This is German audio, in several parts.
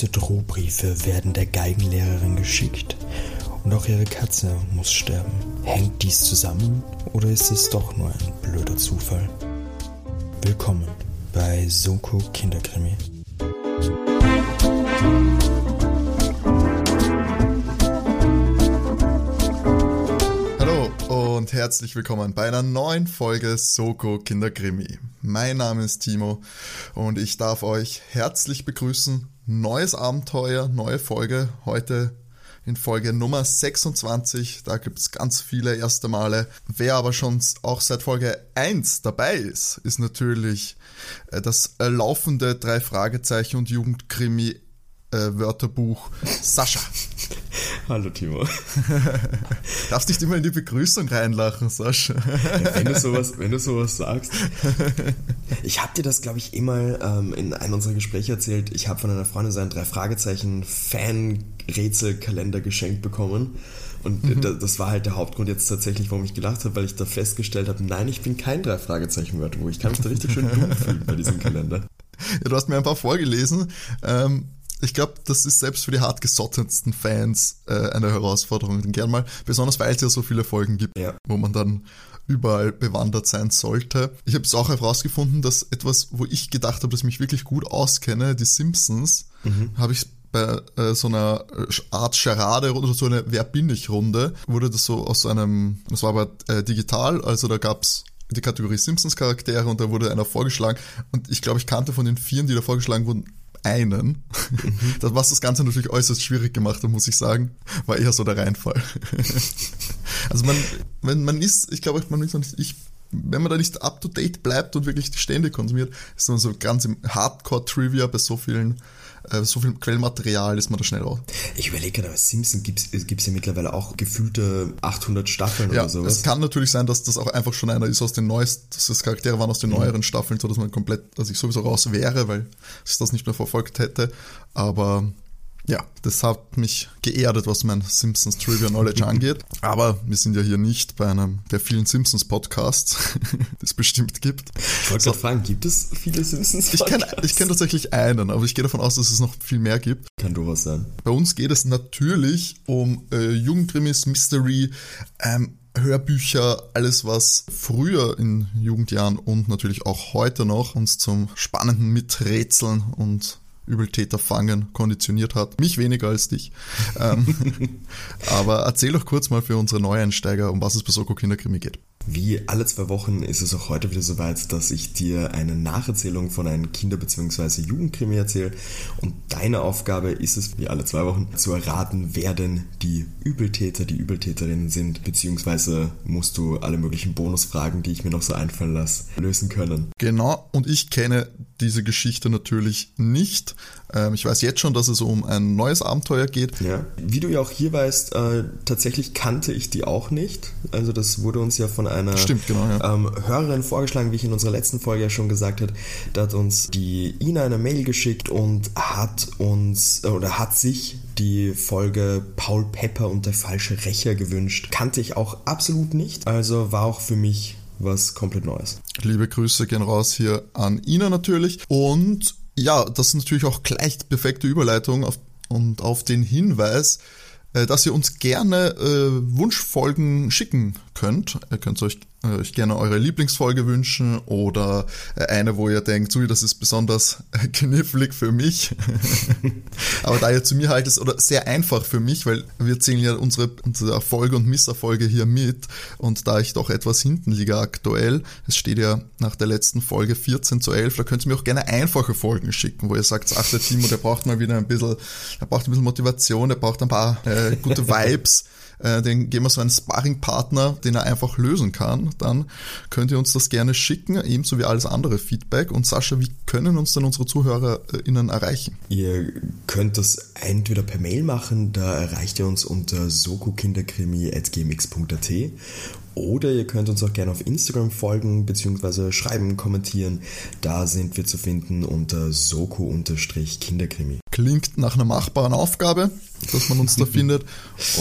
Böse Drohbriefe werden der Geigenlehrerin geschickt und auch ihre Katze muss sterben. Hängt dies zusammen oder ist es doch nur ein blöder Zufall? Willkommen bei Soko Kinderkrimi. Hallo und herzlich willkommen bei einer neuen Folge Soko Kinderkrimi. Mein Name ist Timo und ich darf euch herzlich begrüßen. Neues Abenteuer, neue Folge. Heute in Folge Nummer 26. Da gibt es ganz viele erste Male. Wer aber schon auch seit Folge 1 dabei ist, ist natürlich äh, das laufende drei Fragezeichen und Jugendkrimi äh, Wörterbuch Sascha. Hallo Timo. Darfst nicht immer in die Begrüßung reinlachen, Sascha. wenn, du sowas, wenn du sowas sagst. Ich habe dir das, glaube ich, immer ähm, in einem unserer Gespräche erzählt. Ich habe von einer Freundin seinen drei Fragezeichen Fan-Rätselkalender geschenkt bekommen. Und mhm. das war halt der Hauptgrund jetzt tatsächlich, warum ich gelacht habe, weil ich da festgestellt habe, nein, ich bin kein drei Fragezeichen Wörterbuch. Ich kann mich da richtig schön dumm fühlen bei diesem Kalender. Ja, du hast mir ein paar vorgelesen. Ähm, ich glaube, das ist selbst für die hartgesottensten Fans äh, eine Herausforderung. Gern mal, besonders weil es ja so viele Folgen gibt, ja. wo man dann überall bewandert sein sollte. Ich habe es auch herausgefunden, dass etwas, wo ich gedacht habe, dass ich mich wirklich gut auskenne, die Simpsons, mhm. habe ich bei äh, so einer Art Charade oder so eine Wer bin ich Runde, wurde das so aus einem, das war aber äh, digital, also da gab's die Kategorie Simpsons Charaktere und da wurde einer vorgeschlagen und ich glaube, ich kannte von den vieren, die da vorgeschlagen wurden, einen. Mhm. Das, was das Ganze natürlich äußerst schwierig gemacht hat, muss ich sagen, war eher so der Reinfall. also man, wenn man ist, ich glaube, man ist nicht, ich, wenn man da nicht up to date bleibt und wirklich die Stände konsumiert, ist man so ganz im Hardcore-Trivia bei so vielen äh, so viel Quellmaterial ist man da schnell raus. Ich überlege gerade, bei Simpsons gibt es ja mittlerweile auch gefühlte 800 Staffeln ja, oder sowas. Es kann natürlich sein, dass das auch einfach schon einer ist aus den neuesten, dass das Charaktere waren aus den mhm. neueren Staffeln, so dass man komplett, dass ich sowieso raus wäre, weil ich das nicht mehr verfolgt hätte. Aber ja, das hat mich geerdet, was mein Simpsons Trivia Knowledge angeht. Aber wir sind ja hier nicht bei einem der vielen Simpsons Podcasts, die es bestimmt gibt. Ich wollte so, fragen, gibt es viele Simpsons Podcasts? Ich kenne kenn tatsächlich einen, aber ich gehe davon aus, dass es noch viel mehr gibt. Kann du was sein? Bei uns geht es natürlich um äh, Jugendkrimis, Mystery, ähm, Hörbücher, alles was früher in Jugendjahren und natürlich auch heute noch uns zum spannenden Miträtseln und Übeltäter fangen konditioniert hat. Mich weniger als dich. ähm, aber erzähl doch kurz mal für unsere Neueinsteiger, um was es bei Soko Kinderkrimi geht. Wie alle zwei Wochen ist es auch heute wieder soweit, dass ich dir eine Nacherzählung von einem Kinder- bzw. Jugendkrimi erzähle. Und deine Aufgabe ist es, wie alle zwei Wochen, zu erraten, wer denn die Übeltäter, die Übeltäterinnen sind, beziehungsweise musst du alle möglichen Bonusfragen, die ich mir noch so einfallen lasse, lösen können. Genau, und ich kenne diese Geschichte natürlich nicht. Ähm, ich weiß jetzt schon, dass es um ein neues Abenteuer geht. Ja. Wie du ja auch hier weißt, äh, tatsächlich kannte ich die auch nicht. Also das wurde uns ja von einer Stimmt, genau, ja. ähm, Hörerin vorgeschlagen, wie ich in unserer letzten Folge ja schon gesagt habe. Da hat uns die Ina eine Mail geschickt und hat uns oder hat sich die Folge Paul Pepper und der falsche Rächer gewünscht. Kannte ich auch absolut nicht. Also war auch für mich was komplett Neues. Liebe Grüße gehen raus hier an Ina natürlich. Und ja, das ist natürlich auch gleich perfekte Überleitung auf, und auf den Hinweis, äh, dass ihr uns gerne äh, Wunschfolgen schicken könnt. Ihr könnt euch euch gerne eure Lieblingsfolge wünschen oder äh, eine, wo ihr denkt, ui, das ist besonders knifflig für mich. Aber da ihr zu mir haltet, oder sehr einfach für mich, weil wir zählen ja unsere, unsere Erfolge und Misserfolge hier mit und da ich doch etwas hinten liege aktuell, es steht ja nach der letzten Folge 14 zu 11, da könnt ihr mir auch gerne einfache Folgen schicken, wo ihr sagt, ach, der Timo, der braucht mal wieder ein bisschen, der braucht ein bisschen Motivation, der braucht ein paar äh, gute Vibes äh, den geben wir so einen Sparringpartner, den er einfach lösen kann, dann könnt ihr uns das gerne schicken, ebenso wie alles andere Feedback. Und Sascha, wie können uns denn unsere ZuhörerInnen erreichen? Ihr könnt das entweder per Mail machen, da erreicht ihr uns unter sokokinderkrimi.gmx.at oder ihr könnt uns auch gerne auf Instagram folgen bzw. schreiben, kommentieren. Da sind wir zu finden unter soko-kinderkrimi. Klingt nach einer machbaren Aufgabe, dass man uns da findet.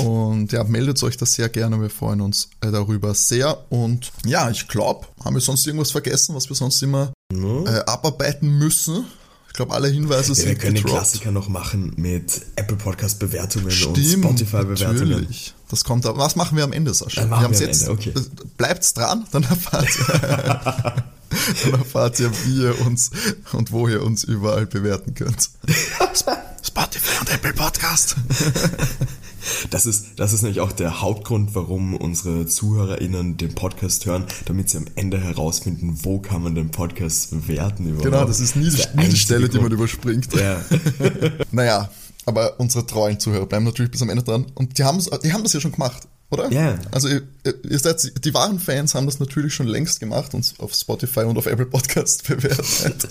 Und ja, meldet euch das sehr gerne. Wir freuen uns äh, darüber sehr. Und ja, ich glaube, haben wir sonst irgendwas vergessen, was wir sonst immer äh, abarbeiten müssen? Ich glaube, alle Hinweise Ja, sind wir können den gedroppt. Klassiker noch machen mit Apple Podcast Bewertungen und Spotify Bewertungen. natürlich. Das kommt aber. Was machen wir am Ende, Sascha? Dann machen haben's wir am Ende, okay. Bleibt's dran, dann erfahrt ihr, dann erfahrt ihr, wie ihr uns und wo ihr uns überall bewerten könnt. Spotify und Apple Podcast. Das ist, das ist nämlich auch der Hauptgrund, warum unsere ZuhörerInnen den Podcast hören, damit sie am Ende herausfinden, wo kann man den Podcast bewerten überhaupt. Genau, das ist nie, die, nie die Stelle, die man Grund. überspringt. Ja. Naja, aber unsere treuen Zuhörer bleiben natürlich bis am Ende dran. Und die, die haben das ja schon gemacht, oder? Ja. Also ihr, seid, die wahren Fans haben das natürlich schon längst gemacht und auf Spotify und auf Apple Podcast bewertet.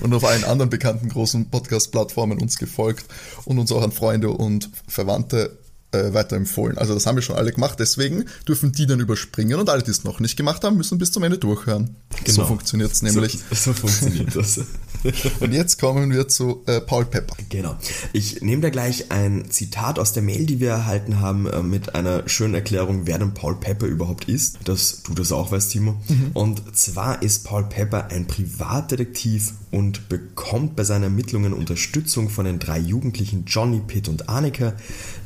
und auf allen anderen bekannten großen Podcast-Plattformen uns gefolgt und uns auch an Freunde und Verwandte äh, weiterempfohlen. Also das haben wir schon alle gemacht, deswegen dürfen die dann überspringen und alle, die es noch nicht gemacht haben, müssen bis zum Ende durchhören. So Genau. funktioniert es nämlich. So, so funktioniert das. Und jetzt kommen wir zu äh, Paul Pepper. Genau. Ich nehme da gleich ein Zitat aus der Mail, die wir erhalten haben, äh, mit einer schönen Erklärung, wer denn Paul Pepper überhaupt ist. Dass du das auch weißt, Timo. Und zwar ist Paul Pepper ein Privatdetektiv und bekommt bei seinen Ermittlungen Unterstützung von den drei Jugendlichen Johnny, Pitt und Annika.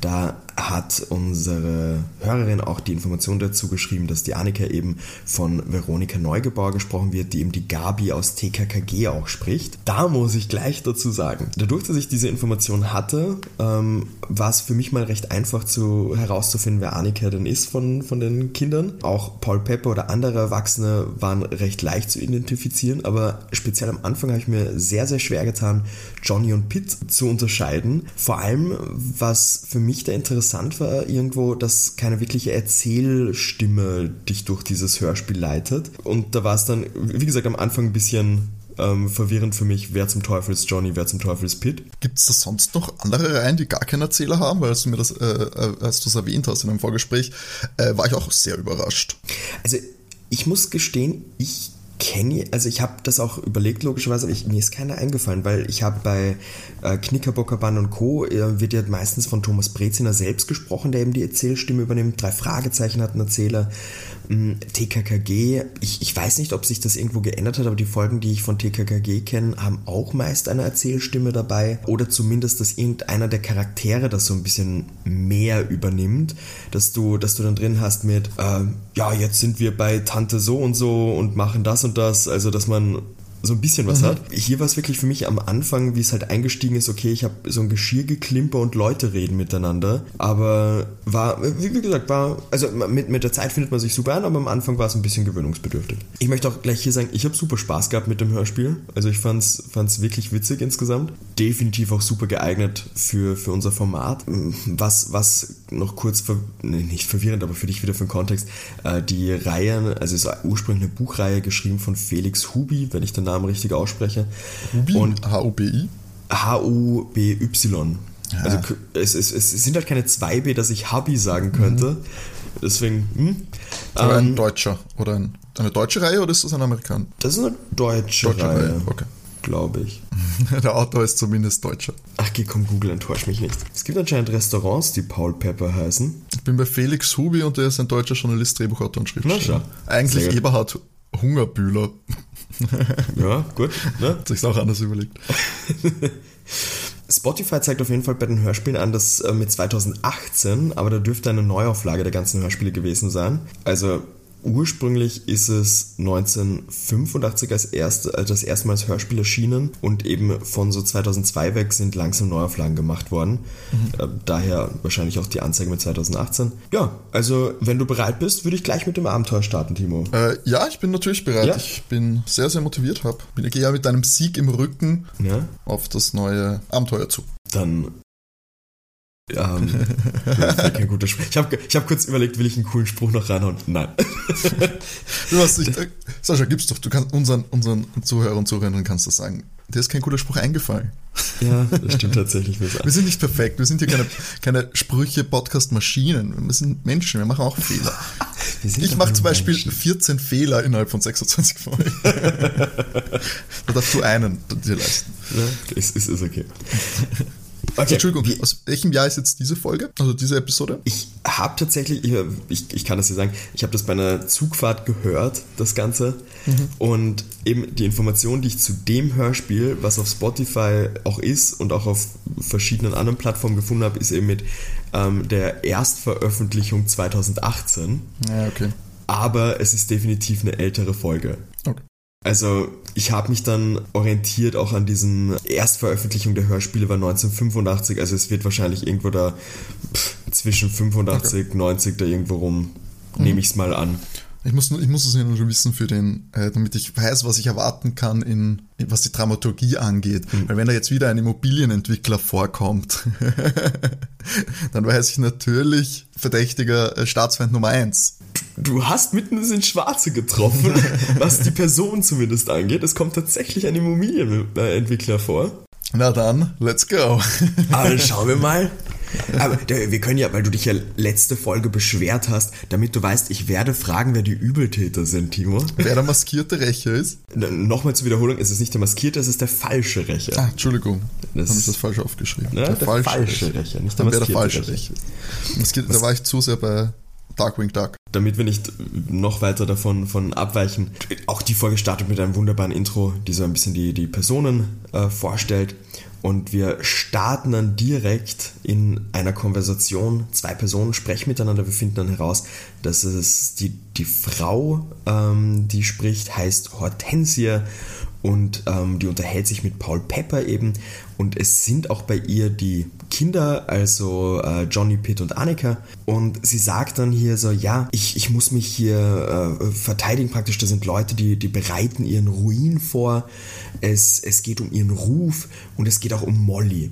Da hat unsere Hörerin auch die Information dazu geschrieben, dass die Annika eben von Veronika Neugebauer gesprochen wird, die eben die Gabi aus TKKG auch spricht. Da muss ich gleich dazu sagen, dadurch, dass ich diese Information hatte, ähm, war es für mich mal recht einfach zu, herauszufinden, wer Annika denn ist von, von den Kindern. Auch Paul Pepper oder andere Erwachsene waren recht leicht zu identifizieren, aber speziell am Anfang habe ich mir sehr, sehr schwer getan, Johnny und Pitt zu unterscheiden. Vor allem, was für mich da interessant war, irgendwo, dass keine wirkliche Erzählstimme dich durch dieses Hörspiel leitet. Und da war es dann, wie gesagt, am Anfang ein bisschen ähm, verwirrend für mich, wer zum Teufel ist Johnny, wer zum Teufel ist Pitt. Gibt es da sonst noch andere Reihen, die gar keinen Erzähler haben? Weil als du mir das, äh, äh, als du es erwähnt hast in einem Vorgespräch, äh, war ich auch sehr überrascht. Also ich muss gestehen, ich kenne, also ich habe das auch überlegt logischerweise, aber ich, mir ist keiner eingefallen, weil ich habe bei äh, Knickerbocker Band und Co. Äh, wird ja meistens von Thomas Breziner selbst gesprochen, der eben die Erzählstimme übernimmt. Drei Fragezeichen hat einen Erzähler. Mm, TKKG, ich, ich weiß nicht, ob sich das irgendwo geändert hat, aber die Folgen, die ich von TKKG kenne, haben auch meist eine Erzählstimme dabei. Oder zumindest, dass irgendeiner der Charaktere das so ein bisschen mehr übernimmt, dass du, dass du dann drin hast mit, äh, ja, jetzt sind wir bei Tante so und so und machen das und das, also dass man so ein bisschen was hat. Hier war es wirklich für mich am Anfang, wie es halt eingestiegen ist, okay, ich habe so ein Geschirrgeklimper und Leute reden miteinander, aber war, wie gesagt, war, also mit, mit der Zeit findet man sich super an, aber am Anfang war es ein bisschen gewöhnungsbedürftig. Ich möchte auch gleich hier sagen, ich habe super Spaß gehabt mit dem Hörspiel, also ich fand's, fand's wirklich witzig insgesamt, definitiv auch super geeignet für, für unser Format. Was, was noch kurz, ver, nee, nicht verwirrend, aber für dich wieder für den Kontext, äh, die Reihe, also es ist ursprünglich eine Buchreihe geschrieben von Felix Hubi, wenn ich den Namen richtig ausspreche. Hubi? Und H-O-B-I? H-U-B-Y. Also k- es, es, es sind halt keine 2B, dass ich Hubby sagen könnte. Deswegen, hm? Oder ein Ähm, Deutscher? Oder ein, eine deutsche Reihe oder ist das ein Amerikaner? das ist eine deutsche, Deutsche Reihe, Reihe, okay. glaube ich. Der Autor ist zumindest Deutscher. Ach, geh, komm, Google, enttäusch mich nicht. Es gibt anscheinend Restaurants, die Paul Pepper heißen. Ich bin bei Felix Hubi und der ist ein deutscher Journalist, Drehbuchautor und Na, Schriftsteller. schau. Eigentlich. Eberhard Hungerbühler. Ja, gut. Ne? Hat sich's auch anders überlegt. Spotify zeigt auf jeden Fall bei den Hörspielen an, dass äh, mit 2018, aber da dürfte eine Neuauflage der ganzen Hörspiele gewesen sein. Also ursprünglich ist es 1985 als erste, äh, das erste Mal als Hörspiel erschienen und eben von so 2002 weg sind langsam Neuauflagen gemacht worden. Äh, daher wahrscheinlich auch die Anzeige mit 2018. Ja, also wenn du bereit bist, würde ich gleich mit dem Abenteuer starten, Timo. Äh, ja, ich bin natürlich bereit. Ja. Ich bin sehr, sehr motiviert. Hab. Ich gehe ja mit einem Sieg im Rücken Ja? auf das neue Abenteuer zu. Dann. Ähm, fällt kein guter Spruch. Ich habe ich hab kurz überlegt, will ich einen coolen Spruch noch reinhauen? Nein. Du hast dich, äh, Sascha, gib's doch. Du kannst unseren, unseren Zuhörern und Zuhörerinnen kannst das sagen. Dir ist kein guter Spruch eingefallen. Ja, das stimmt tatsächlich. Wir sind nicht perfekt. Wir sind hier keine, keine Sprüche-Podcast-Maschinen. Wir sind Menschen. Wir machen auch Fehler. Ich mache zum Beispiel Menschen. 14 Fehler innerhalb von 26 Folgen. da darfst du einen dir leisten. Ja, ist, ist, ist okay. Okay, Entschuldigung, wie- aus welchem Jahr ist jetzt diese Folge? Also diese Episode? Ich habe tatsächlich, ich, ich, ich, kann das ja sagen, ich habe das bei einer Zugfahrt gehört, das Ganze. Mhm. Und eben die Information, die ich zu dem Hörspiel, was auf Spotify auch ist und auch auf verschiedenen anderen Plattformen gefunden habe, ist eben mit ähm, der Erstveröffentlichung 2018. Ja, okay. Aber es ist definitiv eine ältere Folge. Okay. Also ich habe mich dann orientiert auch an diesen Erstveröffentlichung der Hörspiele war 1985, also es wird wahrscheinlich irgendwo da pff, zwischen 85, okay. 90 da irgendwo rum, mhm. nehme ich es mal an. Ich muss, ich muss es ja nur schon wissen für den, äh, damit ich weiß, was ich erwarten kann, in, in was die Dramaturgie angeht. Mhm. Weil wenn da jetzt wieder ein Immobilienentwickler vorkommt, dann weiß ich natürlich verdächtiger äh, Staatsfeind Nummer eins. Du hast mitten ins Schwarze getroffen, was die Person zumindest angeht. Es kommt tatsächlich ein Immobilienentwickler vor. Na dann, let's go. Aber dann schauen wir mal, aber wir können ja, weil du dich ja letzte Folge beschwert hast, damit du weißt, ich werde fragen, wer die Übeltäter sind, Timo. Wer der maskierte Rächer ist? Nochmal zur Wiederholung, es ist nicht der maskierte, es ist der falsche Rächer. Ah, Entschuldigung. Das Habe ich das falsch aufgeschrieben? Ne? Der, der, falsche, falsche Rächer. Rächer, nicht der Dann maskierte der falsche Rächer. Rächer. Da war ich zu sehr bei Darkwing Duck. Damit wir nicht noch weiter davon von abweichen. Auch die Folge startet mit einem wunderbaren Intro, die so ein bisschen die, die Personen äh, vorstellt. Und wir starten dann direkt in einer Konversation. Zwei Personen sprechen miteinander. Wir finden dann heraus, dass es die, die Frau, ähm, die spricht, heißt Hortensie und ähm, die unterhält sich mit Paul Pepper eben und es sind auch bei ihr die Kinder, also äh, Johnny Pitt und Annika und sie sagt dann hier so, ja, ich, ich muss mich hier äh, verteidigen praktisch, da sind Leute, die, die bereiten ihren Ruin vor, es, es geht um ihren Ruf und es geht auch um Molly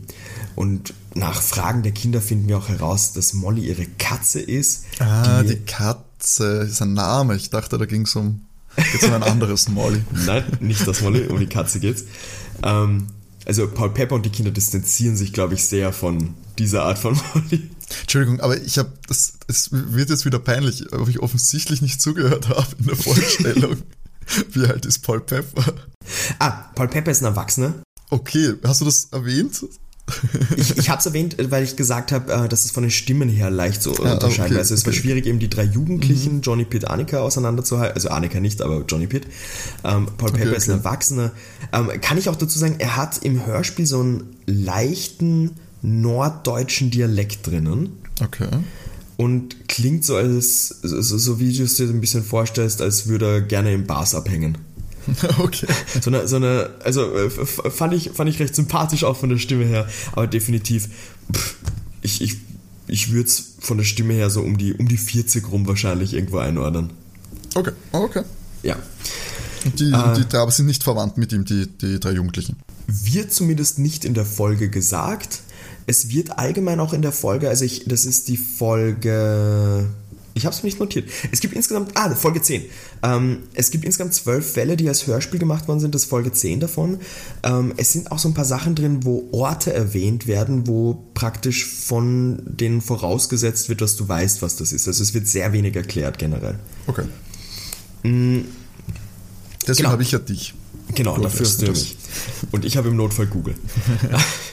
und nach Fragen der Kinder finden wir auch heraus, dass Molly ihre Katze ist. Ah, die, die Katze ist ein Name, ich dachte, da ging es um um ein anderes Molly? Nein, nicht das Molly, um die Katze geht's. Ähm, also Paul Pepper und die Kinder distanzieren sich, glaube ich, sehr von dieser Art von Molly. Entschuldigung, aber ich habe das, es wird jetzt wieder peinlich, ob ich offensichtlich nicht zugehört habe in der Vorstellung. Wie alt ist Paul Pepper? Ah, Paul Pepper ist ein Erwachsener. Okay, hast du das erwähnt? Ich ich habe es erwähnt, weil ich gesagt habe, äh, dass es von den Stimmen her leicht so ah, unterscheiden. Okay, also es okay. war schwierig, eben die drei Jugendlichen, mhm. Johnny Pitt, Annika auseinanderzuhalten. Also Annika nicht, aber Johnny Pitt. Ähm, Paul okay, Pepper ist ein Erwachsener. Ähm, kann ich auch dazu sagen, er hat im Hörspiel so einen leichten norddeutschen Dialekt drinnen. Okay. Und klingt so, als so, so wie du es dir ein bisschen vorstellst, als würde er gerne im Bars abhängen. Okay. So eine, so eine also äh, fand ich, fand ich recht sympathisch auch von der Stimme her, aber definitiv, pff, ich, ich, ich würde es von der Stimme her so um die, um die 40 rum wahrscheinlich irgendwo einordnen. Okay, okay. Ja. Die, äh, die drei aber sind nicht verwandt mit ihm, die, die drei Jugendlichen. Wird zumindest nicht in der Folge gesagt. Es wird allgemein auch in der Folge, also ich, das ist die Folge ich habe es mir nicht notiert. Es gibt insgesamt, ah, Folge 10. Ähm, es gibt insgesamt zwölf Fälle, die als Hörspiel gemacht worden sind, das ist Folge 10 davon. Ähm, es sind auch so ein paar Sachen drin, wo Orte erwähnt werden, wo praktisch von denen vorausgesetzt wird, dass du weißt, was das ist. Also es wird sehr wenig erklärt generell. Okay. Mhm. Deswegen genau. habe ich ja dich. Genau, dafür hast du mich. Und ich habe im Notfall Google.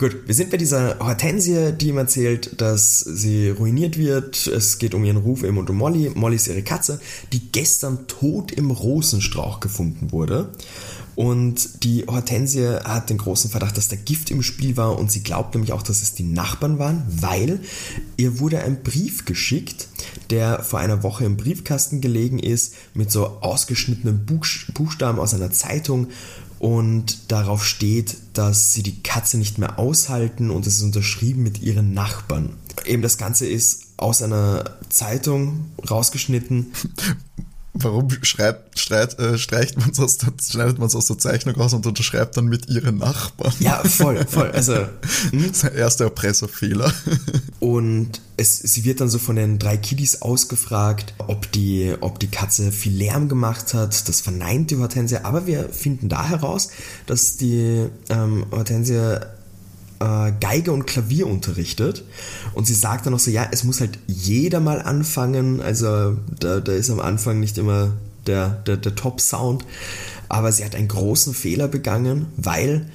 Gut, wir sind bei dieser Hortensie, die ihm erzählt, dass sie ruiniert wird. Es geht um ihren Ruf eben und um Molly. Molly ist ihre Katze, die gestern tot im Rosenstrauch gefunden wurde. Und die Hortensie hat den großen Verdacht, dass da Gift im Spiel war und sie glaubt nämlich auch, dass es die Nachbarn waren, weil ihr wurde ein Brief geschickt, der vor einer Woche im Briefkasten gelegen ist, mit so ausgeschnittenen Buchstaben aus einer Zeitung und darauf steht, dass sie die Katze nicht mehr aushalten und es ist unterschrieben mit ihren Nachbarn. Eben das Ganze ist aus einer Zeitung rausgeschnitten. Warum schreibt, streit, äh, streicht man aus der, schneidet man es aus der Zeichnung raus und unterschreibt dann mit ihren Nachbarn? Ja, voll, voll. Also, hm? das ist der erste Erpresserfehler. Und es, sie wird dann so von den drei Kiddies ausgefragt, ob die, ob die Katze viel Lärm gemacht hat. Das verneint die Hortensie. Aber wir finden da heraus, dass die ähm, Hortensie äh, Geige und Klavier unterrichtet. Und sie sagt dann noch so, ja, es muss halt jeder mal anfangen. Also da, da ist am Anfang nicht immer der, der, der Top-Sound. Aber sie hat einen großen Fehler begangen, weil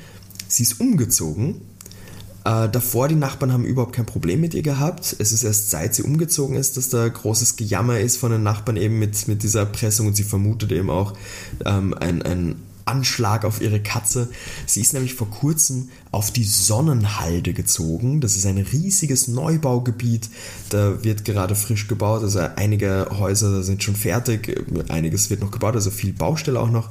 sie ist umgezogen Äh, davor, die Nachbarn haben überhaupt kein Problem mit ihr gehabt. Es ist erst seit sie umgezogen ist, dass da großes Gejammer ist von den Nachbarn eben mit, mit dieser Erpressung und sie vermutet eben auch ähm, ein, ein Anschlag auf ihre Katze. Sie ist nämlich vor kurzem auf die Sonnenhalde gezogen. Das ist ein riesiges Neubaugebiet. Da wird gerade frisch gebaut. Also einige Häuser sind schon fertig. Einiges wird noch gebaut, also viel Baustelle auch noch.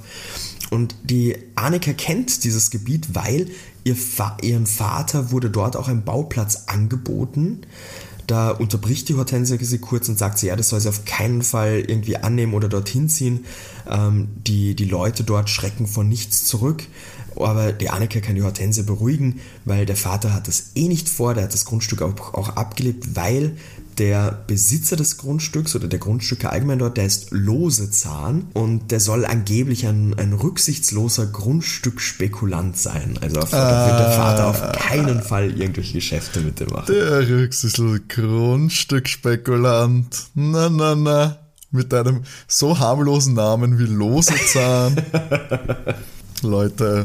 Und die Annika kennt dieses Gebiet, weil ihr Fa ihren Vater wurde dort auch ein Bauplatz angeboten. Da unterbricht die Hortensia sie kurz und sagt sie, ja, das soll sie auf keinen Fall irgendwie annehmen oder dorthin ziehen. Ähm, die, die Leute dort schrecken vor nichts zurück. Aber die Annika kann die Hortense beruhigen, weil der Vater hat das eh nicht vor, der hat das Grundstück auch, auch abgelebt, weil der Besitzer des Grundstücks oder der Grundstücke allgemein dort, der ist Losezahn und der soll angeblich ein, ein rücksichtsloser Grundstückspekulant sein. Also auf, da wird der Vater auf keinen Fall irgendwelche Geschäfte mit dem machen. Der rücksichtslose Grundstückspekulant. Na, na, na. Mit einem so harmlosen Namen wie Losezahn. Leute.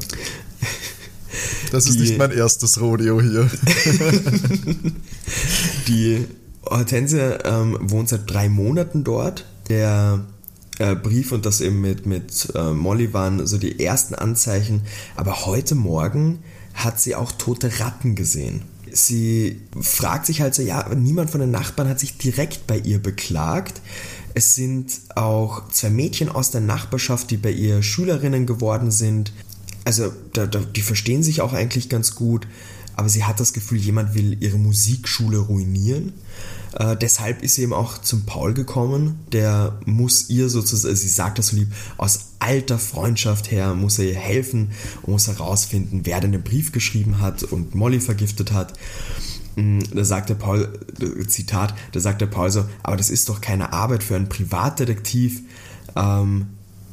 Das ist die, nicht mein erstes Rodeo hier. die Hortense ähm, wohnt seit drei Monaten dort. Der äh, Brief und das eben mit, mit äh, Molly waren so die ersten Anzeichen. Aber heute Morgen hat sie auch tote Ratten gesehen. Sie fragt sich halt so, ja, niemand von den Nachbarn hat sich direkt bei ihr beklagt. Es sind auch zwei Mädchen aus der Nachbarschaft, die bei ihr Schülerinnen geworden sind. Also da, da, die verstehen sich auch eigentlich ganz gut, aber sie hat das Gefühl, jemand will ihre Musikschule ruinieren. Äh, deshalb ist sie eben auch zum Paul gekommen. Der muss ihr sozusagen, sie sagt das so lieb, aus alter Freundschaft her muss er ihr helfen und muss herausfinden, wer denn den Brief geschrieben hat und Molly vergiftet hat. Mm, da sagt der Paul, Zitat, da sagt der Paul so, aber das ist doch keine Arbeit für einen Privatdetektiv, ähm,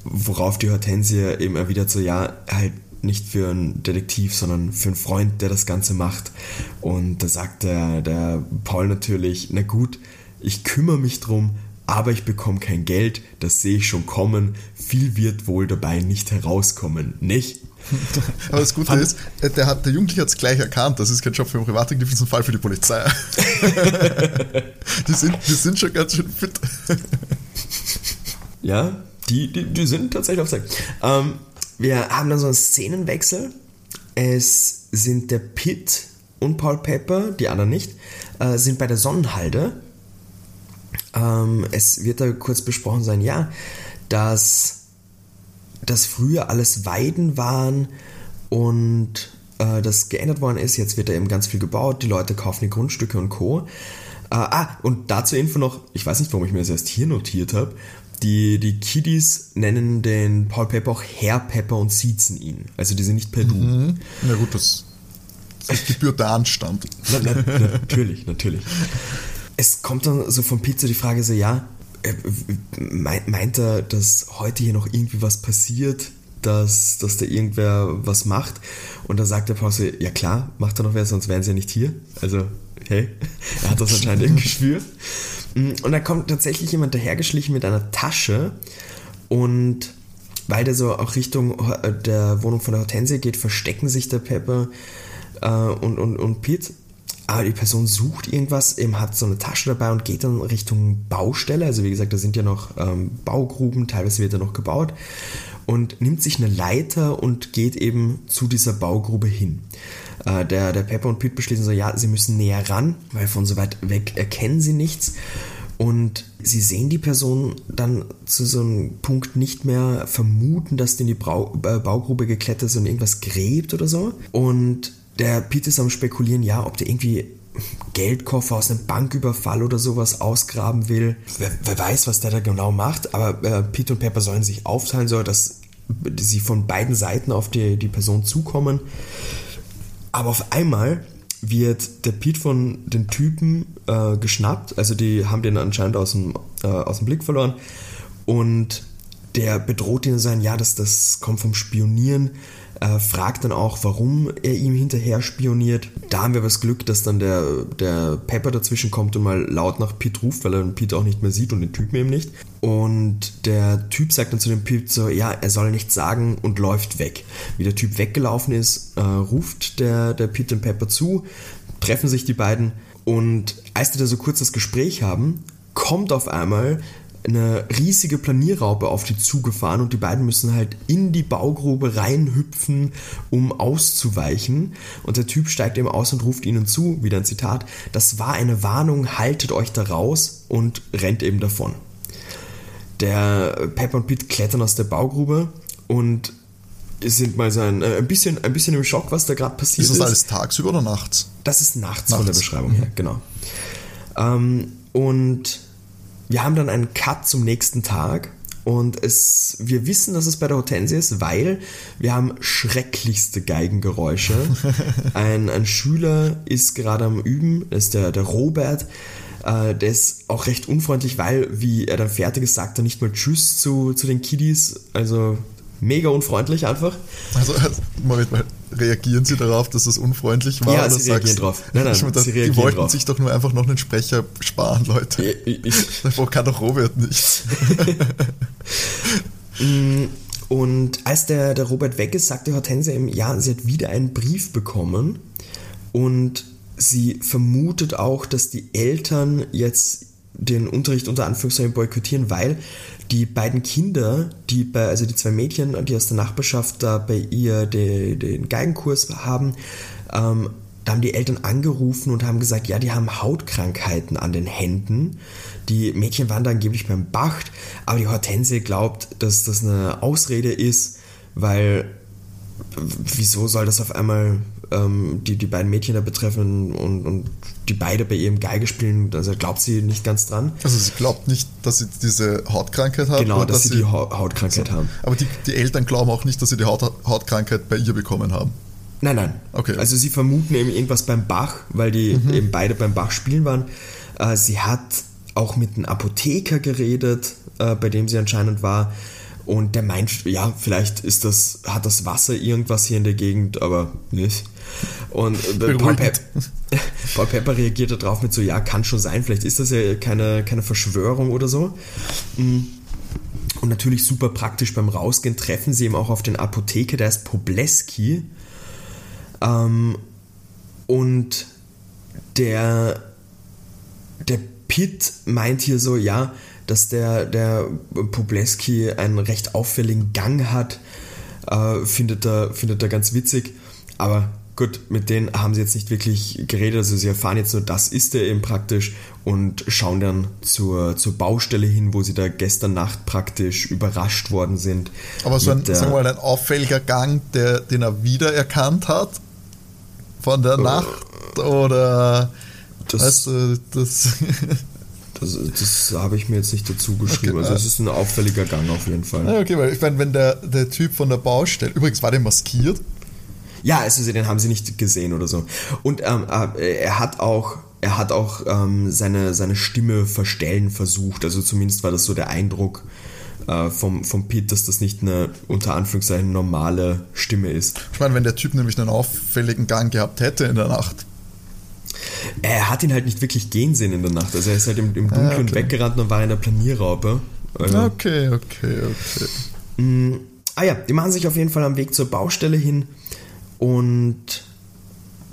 worauf die Hortensie eben erwidert so, ja, halt nicht für einen Detektiv, sondern für einen Freund, der das Ganze macht. Und da sagt der, der Paul natürlich, na gut, ich kümmere mich drum, aber ich bekomme kein Geld, das sehe ich schon kommen, viel wird wohl dabei nicht herauskommen, nicht? Aber das Gute ist, äh, der, hat, der Jugendliche hat es gleich erkannt, das ist kein Job für einen Privatdetektiv, das ist ein Fall für die Polizei. die, sind, die sind schon ganz schön fit. ja, die, die, die sind tatsächlich auf Zeit. Ähm, wir haben dann so einen Szenenwechsel. Es sind der Pitt und Paul Pepper, die anderen nicht, äh, sind bei der Sonnenhalde. Ähm, es wird da kurz besprochen sein, ja, dass, dass früher alles Weiden waren und äh, das geändert worden ist. Jetzt wird da eben ganz viel gebaut, die Leute kaufen die Grundstücke und Co. Äh, ah, und dazu Info noch, ich weiß nicht, warum ich mir das erst hier notiert habe, die, die Kiddies nennen den Paul Pepper auch Herr Pepper und siezen ihn. Also die sind nicht per Du. Mhm. Na gut, das, das gebührt der Anstand. Na, na, na, natürlich, natürlich. Es kommt dann so von Pizza die Frage so, ja, äh, meint er, dass heute hier noch irgendwie was passiert, dass, dass da irgendwer was macht? Und da sagt der Paul so, ja klar, macht er noch wer, sonst wären sie ja nicht hier. Also, hey, er hat das anscheinend im Gespür. Mm, und da kommt tatsächlich jemand dahergeschlichen mit einer Tasche und weil der so auch Richtung äh, der Wohnung von der Hortense geht, verstecken sich der Pepper äh, und, und, und Pete. Aber die Person sucht irgendwas, eben hat so eine Tasche dabei und geht dann Richtung Baustelle. Also wie gesagt, da sind ja noch ähm, Baugruben, teilweise wird da noch gebaut. Und nimmt sich eine Leiter und geht eben zu dieser Baugrube hin. Äh, der, der Pepper und Pete beschließen so, ja, sie müssen näher ran, weil von so weit weg erkennen sie nichts. Und sie sehen die Person dann zu so einem Punkt nicht mehr vermuten, dass die in die Brau äh, Baugrube geklettert ist und irgendwas gräbt oder so. Und der Pete ist am spekulieren, ja, ob der irgendwie Geldkoffer aus einem Banküberfall oder sowas ausgraben will. Wer, wer weiß, was der da genau macht, aber äh, Pete und Pepper sollen sich aufteilen, so dass sie von beiden Seiten auf die, die Person zukommen. Aber auf einmal wird der Pete von den Typen äh, geschnappt, also die haben den anscheinend aus dem, äh, aus dem Blick verloren. Und der bedroht ihn und sagt, ja, das, das kommt vom Spionieren, äh, fragt dann auch, warum er ihm hinterher spioniert. Da haben wir das Glück, dass dann der, der Pepper dazwischen kommt und mal laut nach Pete ruft, weil er den Pete auch nicht mehr sieht und den Typen eben nicht. Und der Typ sagt dann zu dem Pete so, ja, er soll nichts sagen und läuft weg. Wie der Typ weggelaufen ist, äh, ruft der, der Pete den Pepper zu, treffen sich die beiden und als die da so kurz das Gespräch haben, kommt auf einmal eine riesige Planierraupe auf die zugefahren und die beiden müssen halt in die Baugrube reinhüpfen, um auszuweichen. Und der Typ steigt eben aus und ruft ihnen zu, wieder ein Zitat, das war eine Warnung, haltet euch da raus und rennt eben davon. Der Pepper und Pete klettern aus der Baugrube und sind mal so ein, äh, ein, bisschen, ein bisschen im Schock, was da gerade passiert ist. Ist das alles tagsüber oder nachts? Das ist nachts, nachts. von der Beschreibung her, genau. Ähm, und wir haben dann einen Cut zum nächsten Tag und es, wir wissen, dass es bei der Hortensie ist, weil wir haben schrecklichste Geigengeräusche. ein, ein Schüler ist gerade am Üben, das ist der, der Robert. Äh, der ist auch recht unfreundlich, weil, wie er dann fertig ist, sagt er nicht mal Tschüss zu, zu den Kiddies. Also mega unfreundlich einfach. Also, Moment mal, reagieren Sie darauf, dass es unfreundlich war? Ja, sie reagieren drauf. Nein, nein, das, sie reagieren die wollten drauf. sich doch nur einfach noch einen Sprecher sparen, Leute. Ich, ich, Davor kann doch Robert nicht. Mm, und als der, der Robert weg ist, sagte Hortense ihm, ja, sie hat wieder einen Brief bekommen und sie vermutet auch, dass die Eltern jetzt den Unterricht unter Anführungszeichen boykottieren, weil die beiden Kinder, die bei, also die zwei Mädchen, die aus der Nachbarschaft da bei ihr den, den Geigenkurs haben, ähm, da haben die Eltern angerufen und haben gesagt, ja, die haben Hautkrankheiten an den Händen. Die Mädchen waren da angeblich beim Bacht, aber die Hortense glaubt, dass das eine Ausrede ist, weil wieso soll das auf einmal ähm, die, die beiden Mädchen da betreffen und, und die beide bei ihrem Geige spielen, also glaubt sie nicht ganz dran. Also sie glaubt nicht, dass sie diese Hautkrankheit hat? Genau, dass, dass, sie die Hautkrankheit also, haben. Aber die, die Eltern glauben auch nicht, dass sie die Haut, Hautkrankheit bei ihr bekommen haben? Nein, nein. Okay. Also sie vermuten eben irgendwas beim Bach, weil die mhm. eben beide beim Bach spielen waren. Äh, sie hat auch mit einem Apotheker geredet, äh, bei dem sie anscheinend war. Und der meint, ja, vielleicht ist das, hat das Wasser irgendwas hier in der Gegend, aber nicht. Und äh, Paul, Pep Paul, Pepper reagiert darauf mit so, ja, kann schon sein, vielleicht ist das ja keine, keine Verschwörung oder so. Mm. Und natürlich super praktisch beim Rausgehen treffen sie eben auch auf den Apotheker, der ist Pobleski. Ähm, und der, der Pitt meint hier so, ja, dass der, der Pobleski einen recht auffälligen Gang hat, äh, findet, er, findet er ganz witzig. Aber gut, mit denen haben sie jetzt nicht wirklich geredet, also sie erfahren jetzt nur, das ist er eben praktisch und schauen dann zur, zur Baustelle hin, wo sie da gestern Nacht praktisch überrascht worden sind. Aber so ein, sagen wir mal, ein auffälliger Gang, der, den er wiedererkannt hat von der äh, Nacht oder das, weißt du, das Das, das habe ich mir jetzt nicht dazu geschrieben. Okay, also es ist ein auffälliger Gang auf jeden Fall. Okay, weil ich meine, wenn der, der Typ von der Baustelle, übrigens war der maskiert? Ja, also den haben sie nicht gesehen oder so. Und ähm, äh, er hat auch, er hat auch ähm, seine, seine Stimme verstellen versucht. Also zumindest war das so der Eindruck äh, vom, vom Pete, dass das nicht eine unter Anführungszeichen normale Stimme ist. Ich meine, wenn der Typ nämlich einen auffälligen Gang gehabt hätte in der Nacht, er hat ihn halt nicht wirklich gehen sehen in der Nacht. Also er ist halt im, im Dunkeln ah, okay. weggerannt und war in der Planierraupe. Also, okay, okay, okay. Mh, ah ja, die machen sich auf jeden Fall am Weg zur Baustelle hin und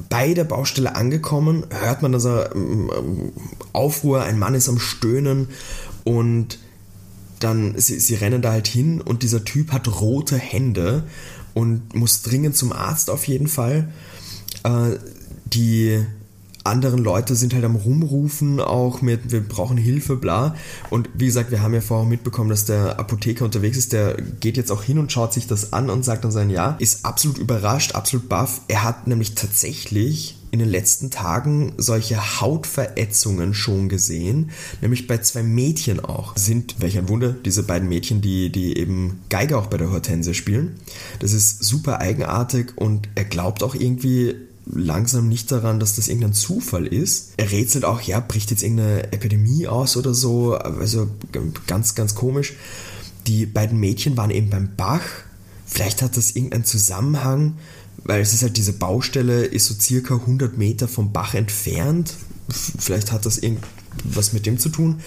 bei der Baustelle angekommen hört man, dass er ähm, Aufruhr, ein Mann ist am Stöhnen und dann, sie, sie rennen da halt hin und dieser Typ hat rote Hände und muss dringend zum Arzt auf jeden Fall. Äh, die anderen Leute sind halt am Rumrufen auch mit, wir brauchen Hilfe, bla. Und wie gesagt, wir haben ja vorher mitbekommen, dass der Apotheker unterwegs ist, der geht jetzt auch hin und schaut sich das an und sagt dann sein Ja, ist absolut überrascht, absolut baff. Er hat nämlich tatsächlich in den letzten Tagen solche Hautverätzungen schon gesehen, nämlich bei zwei Mädchen auch. Sind, welch ein Wunder, diese beiden Mädchen, die, die eben Geige auch bei der Hortense spielen. Das ist super eigenartig und er glaubt auch irgendwie, langsam nicht daran, dass das irgendein Zufall ist. Er rätselt auch, ja, bricht jetzt irgendeine Epidemie aus oder so. Also ganz, ganz komisch. Die beiden Mädchen waren eben beim Bach, Vielleicht hat das irgendeinen Zusammenhang, weil es ist halt diese Baustelle, ist so circa 100 Meter vom Bach entfernt. Vielleicht hat das irgendwas mit dem zu tun.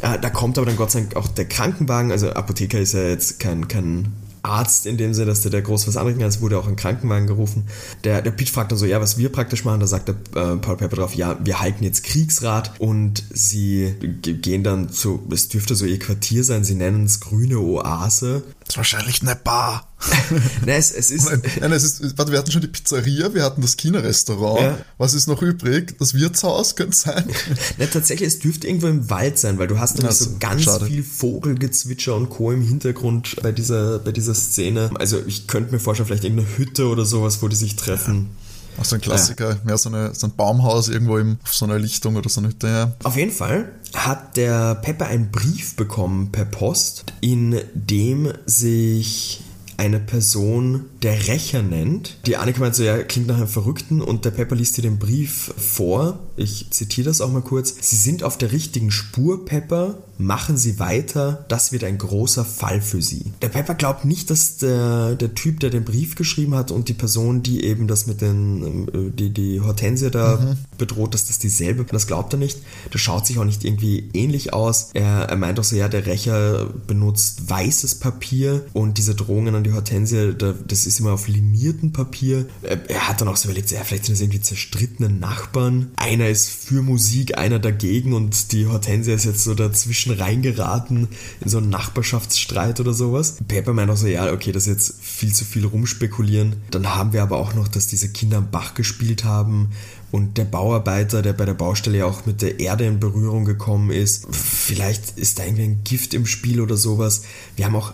Äh, da kommt aber dann Gott sei Dank auch der Krankenwagen. Also Apotheker ist ja jetzt kein, kein Arzt in dem Sinne, dass der, der groß was anrichten kann. Es wurde auch ein Krankenwagen gerufen. Der, der Pete fragt dann so, ja, was wir praktisch machen. Da sagt der äh, Paul Pepper drauf, ja, wir halten jetzt Kriegsrat und sie gehen dann zu, es dürfte so ihr Quartier sein, sie nennen es Grüne Oase. Das ist wahrscheinlich eine Bar. Nein, es, es ist. Nein, nein, es ist. Warte, wir hatten schon die Pizzeria, wir hatten das China-Restaurant. Ja. Was ist noch übrig? Das Wirtshaus könnte sein. Nein, tatsächlich, es dürfte irgendwo im Wald sein, weil du hast nämlich also, so ganz schade. viel Vogelgezwitscher und Co. im Hintergrund bei dieser, bei dieser Szene. Also ich könnte mir vorstellen, vielleicht irgendeine Hütte oder sowas, wo die sich treffen. Auch so ein Klassiker, ja. mehr so, eine, so ein Baumhaus irgendwo im, auf so einer Lichtung oder so eine Hütte, ja. Auf jeden Fall hat der Pepper einen Brief bekommen per Post, in dem sich eine Person der Rächer nennt. Die Annika meint so, ja, klingt nach einem Verrückten und der Pepper liest dir den Brief vor. Ich zitiere das auch mal kurz. Sie sind auf der richtigen Spur, Pepper. Machen Sie weiter. Das wird ein großer Fall für Sie. Der Pepper glaubt nicht, dass der, der Typ, der den Brief geschrieben hat und die Person, die eben das mit den, äh, die, die Hortensia da mhm. bedroht, dass das dieselbe, das glaubt er nicht. Das schaut sich auch nicht irgendwie ähnlich aus. Er, er meint auch so, ja, der Rächer benutzt weißes Papier und diese Drohungen an die Hortensia, das ist immer auf liniertem Papier. Er hat dann auch so überlegt, ja, vielleicht sind das irgendwie zerstrittene Nachbarn. Einer ist für Musik, einer dagegen und die Hortensia ist jetzt so dazwischen reingeraten in so einen Nachbarschaftsstreit oder sowas. Pepper meint auch so, ja, okay, das ist jetzt viel zu viel rumspekulieren. Dann haben wir aber auch noch, dass diese Kinder am Bach gespielt haben und der Bauarbeiter, der bei der Baustelle ja auch mit der Erde in Berührung gekommen ist. Vielleicht ist da irgendwie ein Gift im Spiel oder sowas. Wir haben auch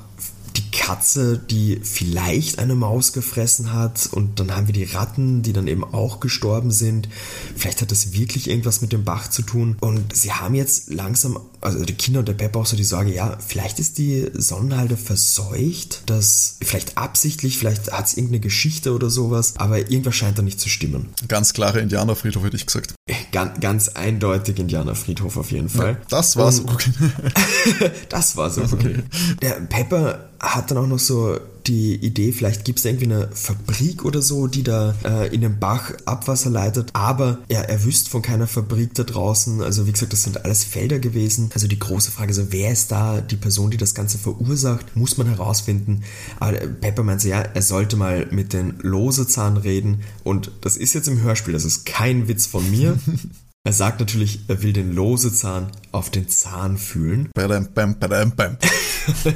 die Katze, die vielleicht eine Maus gefressen hat und dann haben wir die Ratten, die dann eben auch gestorben sind. Vielleicht hat das wirklich irgendwas mit dem Bach zu tun und sie haben jetzt langsam, also die Kinder und der Pepper auch so die Sorge, ja, vielleicht ist die Sonnenhalde verseucht, dass vielleicht absichtlich, vielleicht hat es irgendeine Geschichte oder sowas, aber irgendwas scheint da nicht zu stimmen. Ganz klare Indianerfriedhof, hätte ich gesagt. Ganz, ganz eindeutig Indianerfriedhof auf jeden Fall. Ja, das war's. Okay. das war's okay. Der Pepper hat dann auch noch so die Idee, vielleicht gibt es irgendwie eine Fabrik oder so, die da äh, in den Bach Abwasser leitet, aber er, er wüsste von keiner Fabrik da draußen. Also wie gesagt, das sind alles Felder gewesen. Also die große Frage so, wer ist da die Person, die das Ganze verursacht? Muss man herausfinden. Aber Pepper meint so, ja, er sollte mal mit den Losezahn reden und das ist jetzt im Hörspiel, das ist kein Witz von mir. Er sagt natürlich, er will den Losezahn auf den Zahn fühlen. Badam, bam, badam, bam.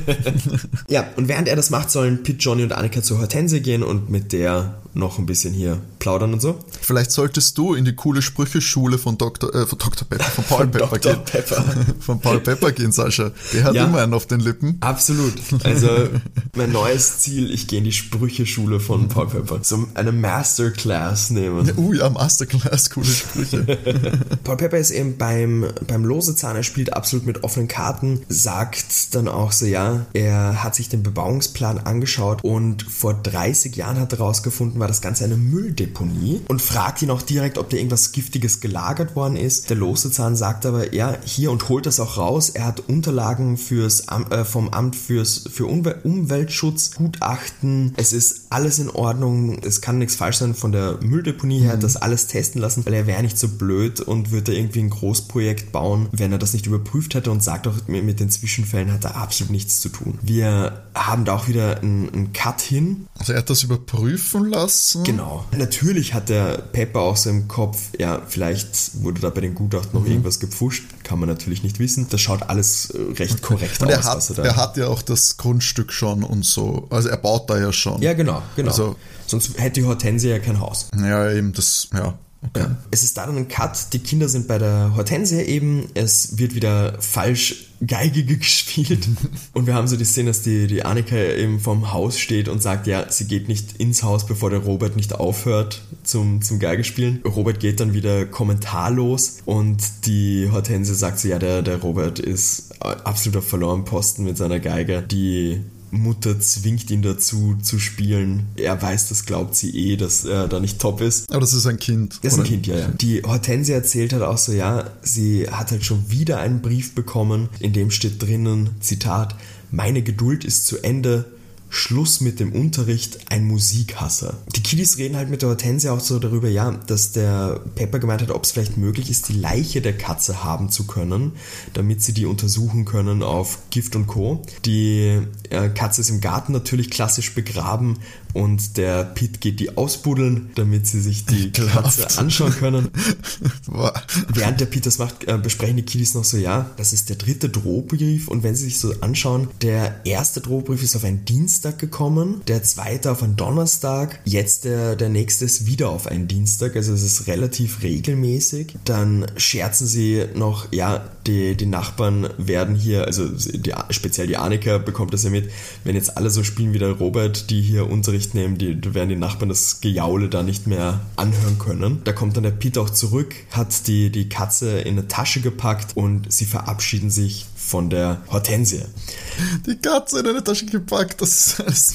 ja, und während er das macht, sollen Pete, Johnny und Annika zur Hortense gehen und mit der noch ein bisschen hier plaudern und so. Vielleicht solltest du in die coole Sprücheschule von Dr. Äh, von Dr. Pepper, von Paul Pepper Dr. gehen. Pepper. von Paul Pepper gehen, Sascha. Der hat ja, immer einen auf den Lippen. Absolut. Also mein neues Ziel, ich gehe in die Sprücheschule von Paul Pepper. So eine Masterclass nehmen. Ja, uh ja, Masterclass, coole Sprüche. Paul Pepper ist eben beim, beim Losezahn, er spielt absolut mit offenen Karten, sagt dann auch so, ja, er hat sich den Bebauungsplan angeschaut und vor 30 Jahren hat er herausgefunden, war das Ganze eine Mülldeponie und fragt ihn auch direkt, ob da irgendwas Giftiges gelagert worden ist. Der Losezahn sagt aber, ja, hier und holt das auch raus. Er hat Unterlagen fürs, äh, vom Amt fürs, für Umwel Umweltschutz, Gutachten. Es ist alles in Ordnung. Es kann nichts falsch sein von der Mülldeponie her, mhm. das alles testen lassen, weil er wäre nicht so blöd und würde irgendwie ein Großprojekt bauen, wenn er das nicht überprüft hätte und sagt auch, mit den Zwischenfällen hat er absolut nichts zu tun. Wir haben da auch wieder einen, einen Cut hin. Also er hat das überprüfen lassen lassen. Genau. Natürlich hat der Pepper auch so im Kopf, ja, vielleicht wurde da bei den Gutachten noch mhm. irgendwas gepfuscht, kann man natürlich nicht wissen. Das schaut alles äh, recht korrekt und aus. Er hat, er, er hat ja auch das Grundstück schon und so. Also er baut da ja schon. Ja, genau, genau. Also, Sonst hätte die Hortensia ja kein Haus. Ja, eben das, ja. Okay. Ja. Es ist da dann ein Cut. Die Kinder sind bei der Hortensia eben. Es wird wieder falsch Geige gespielt. Und wir haben so die Szene, dass die, die Annika eben vom Haus steht und sagt, ja, sie geht nicht ins Haus, bevor der Robert nicht aufhört zum, zum Geige spielen. Robert geht dann wieder kommentarlos und die Hortense sagt so, ja, der, der Robert ist absoluter verloren Posten mit seiner Geige. Die Mutter zwingt ihn dazu zu spielen. Er weiß, das glaubt sie eh, dass er da nicht top ist. Aber das ist ein Kind. Das ist ein Kind, ja, ja. Die Hortense erzählt halt auch so, ja, sie hat halt schon wieder einen Brief bekommen, in dem steht drinnen, Zitat, meine Geduld ist zu Ende, Schluss mit dem Unterricht ein Musikhasser. Die Kiddies reden halt mit der Hortensia auch so darüber, ja, dass der Pepper gemeint hat, ob es vielleicht möglich ist, die Leiche der Katze haben zu können, damit sie die untersuchen können auf Gift und Co. Die äh, Katze ist im Garten natürlich klassisch begraben und der Pete geht die ausbuddeln, damit sie sich die Katze anschauen können. Während der Pete das macht, äh, besprechen die Kiddies noch so, ja, das ist der dritte Drohbrief und wenn sie sich so anschauen, der erste Drohbrief ist auf einen Dienstag gekommen, der zweite auf einen Donnerstag, jetzt der, der nächste ist wieder auf einen Dienstag, also es ist relativ regelmäßig. Dann scherzen sie noch, ja, die, die Nachbarn werden hier, also die, speziell die Annika bekommt das ja mit, wenn jetzt alle so spielen wie der Robert, die hier Unterricht nehmen, die werden die Nachbarn das Gejaule da nicht mehr anhören können. Da kommt dann der Pete auch zurück, hat die, die Katze in eine Tasche gepackt und sie verabschieden sich von der Hortensie. Die Katze in eine Tasche gepackt, das ist alles.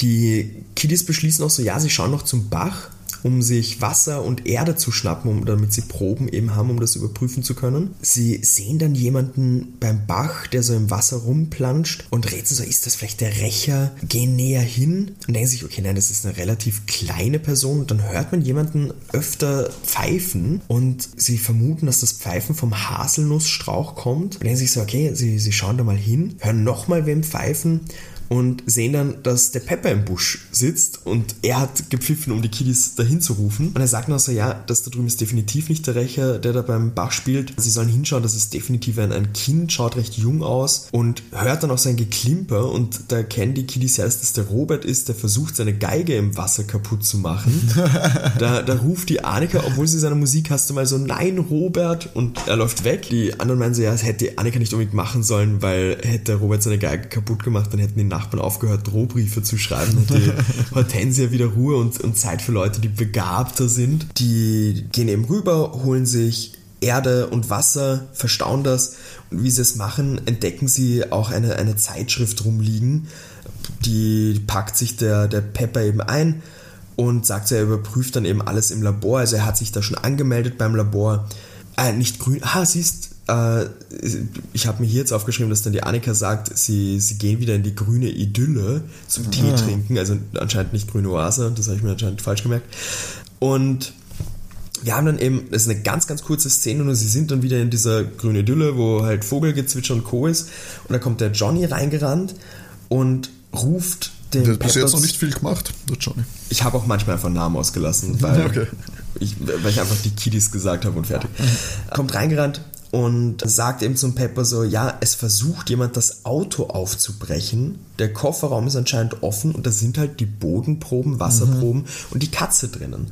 Die Kiddies beschließen auch so, ja, sie schauen noch zum Bach um sich Wasser und Erde zu schnappen, um, damit sie Proben eben haben, um das überprüfen zu können. Sie sehen dann jemanden beim Bach, der so im Wasser rumplanscht und rätseln so, ist das vielleicht der Rächer? Gehen näher hin und denken sich, okay, nein, das ist eine relativ kleine Person. Und dann hört man jemanden öfter pfeifen und sie vermuten, dass das Pfeifen vom Haselnussstrauch kommt. Und denken sich so, okay, sie, sie schauen da mal hin, hören nochmal wem pfeifen und sehen dann, dass der Pepper im Busch sitzt und er hat gepfiffen, um die Kiddies dahin zu rufen. Und er sagt noch so, ja, das da drüben ist definitiv nicht der Rächer, der da beim Bach spielt. Sie sollen hinschauen, das ist definitiv ein, ein Kind, schaut recht jung aus und hört dann auch sein Geklimper und da kennen die Kiddies ja, dass das der Robert ist, der versucht, seine Geige im Wasser kaputt zu machen. da, da ruft die Annika, obwohl sie seine Musik hast, mal so, nein, Robert, und er läuft weg. Die anderen meinen so, ja, das hätte Annika nicht unbedingt machen sollen, weil hätte Robert seine Geige kaputt gemacht, dann hätten die Nachbarn aufgehört, Drohbriefe zu schreiben und die Hortensia wieder Ruhe und, und Zeit für Leute, die begabter sind. Die gehen eben rüber, holen sich Erde und Wasser, verstauen das und wie sie es machen, entdecken sie auch eine, eine Zeitschrift rumliegen. Die packt sich der, der Pepper eben ein und sagt, er überprüft dann eben alles im Labor. Also er hat sich da schon angemeldet beim Labor. Äh, nicht grün. Ah, siehst, äh, ich habe mir hier jetzt aufgeschrieben, dass dann die Annika sagt, sie, sie gehen wieder in die grüne Idylle zum ah. Tee trinken, also anscheinend nicht grüne Oase, das habe ich mir anscheinend falsch gemerkt. Und wir haben dann eben, das ist eine ganz, ganz kurze Szene und sie sind dann wieder in dieser grünen Idylle, wo halt Vogelgezwitscher und Co. ist. Und da kommt der Johnny reingerannt und ruft den. Der hat bis jetzt noch nicht viel gemacht, der Johnny. Ich habe auch manchmal einfach Namen ausgelassen, weil, okay. ich, weil ich einfach die Kiddies gesagt habe und fertig. Kommt reingerannt, und sagt eben zum Pepper so, ja, es versucht jemand das Auto aufzubrechen. Der Kofferraum ist anscheinend offen und da sind halt die Bodenproben, Wasserproben mhm. und die Katze drinnen.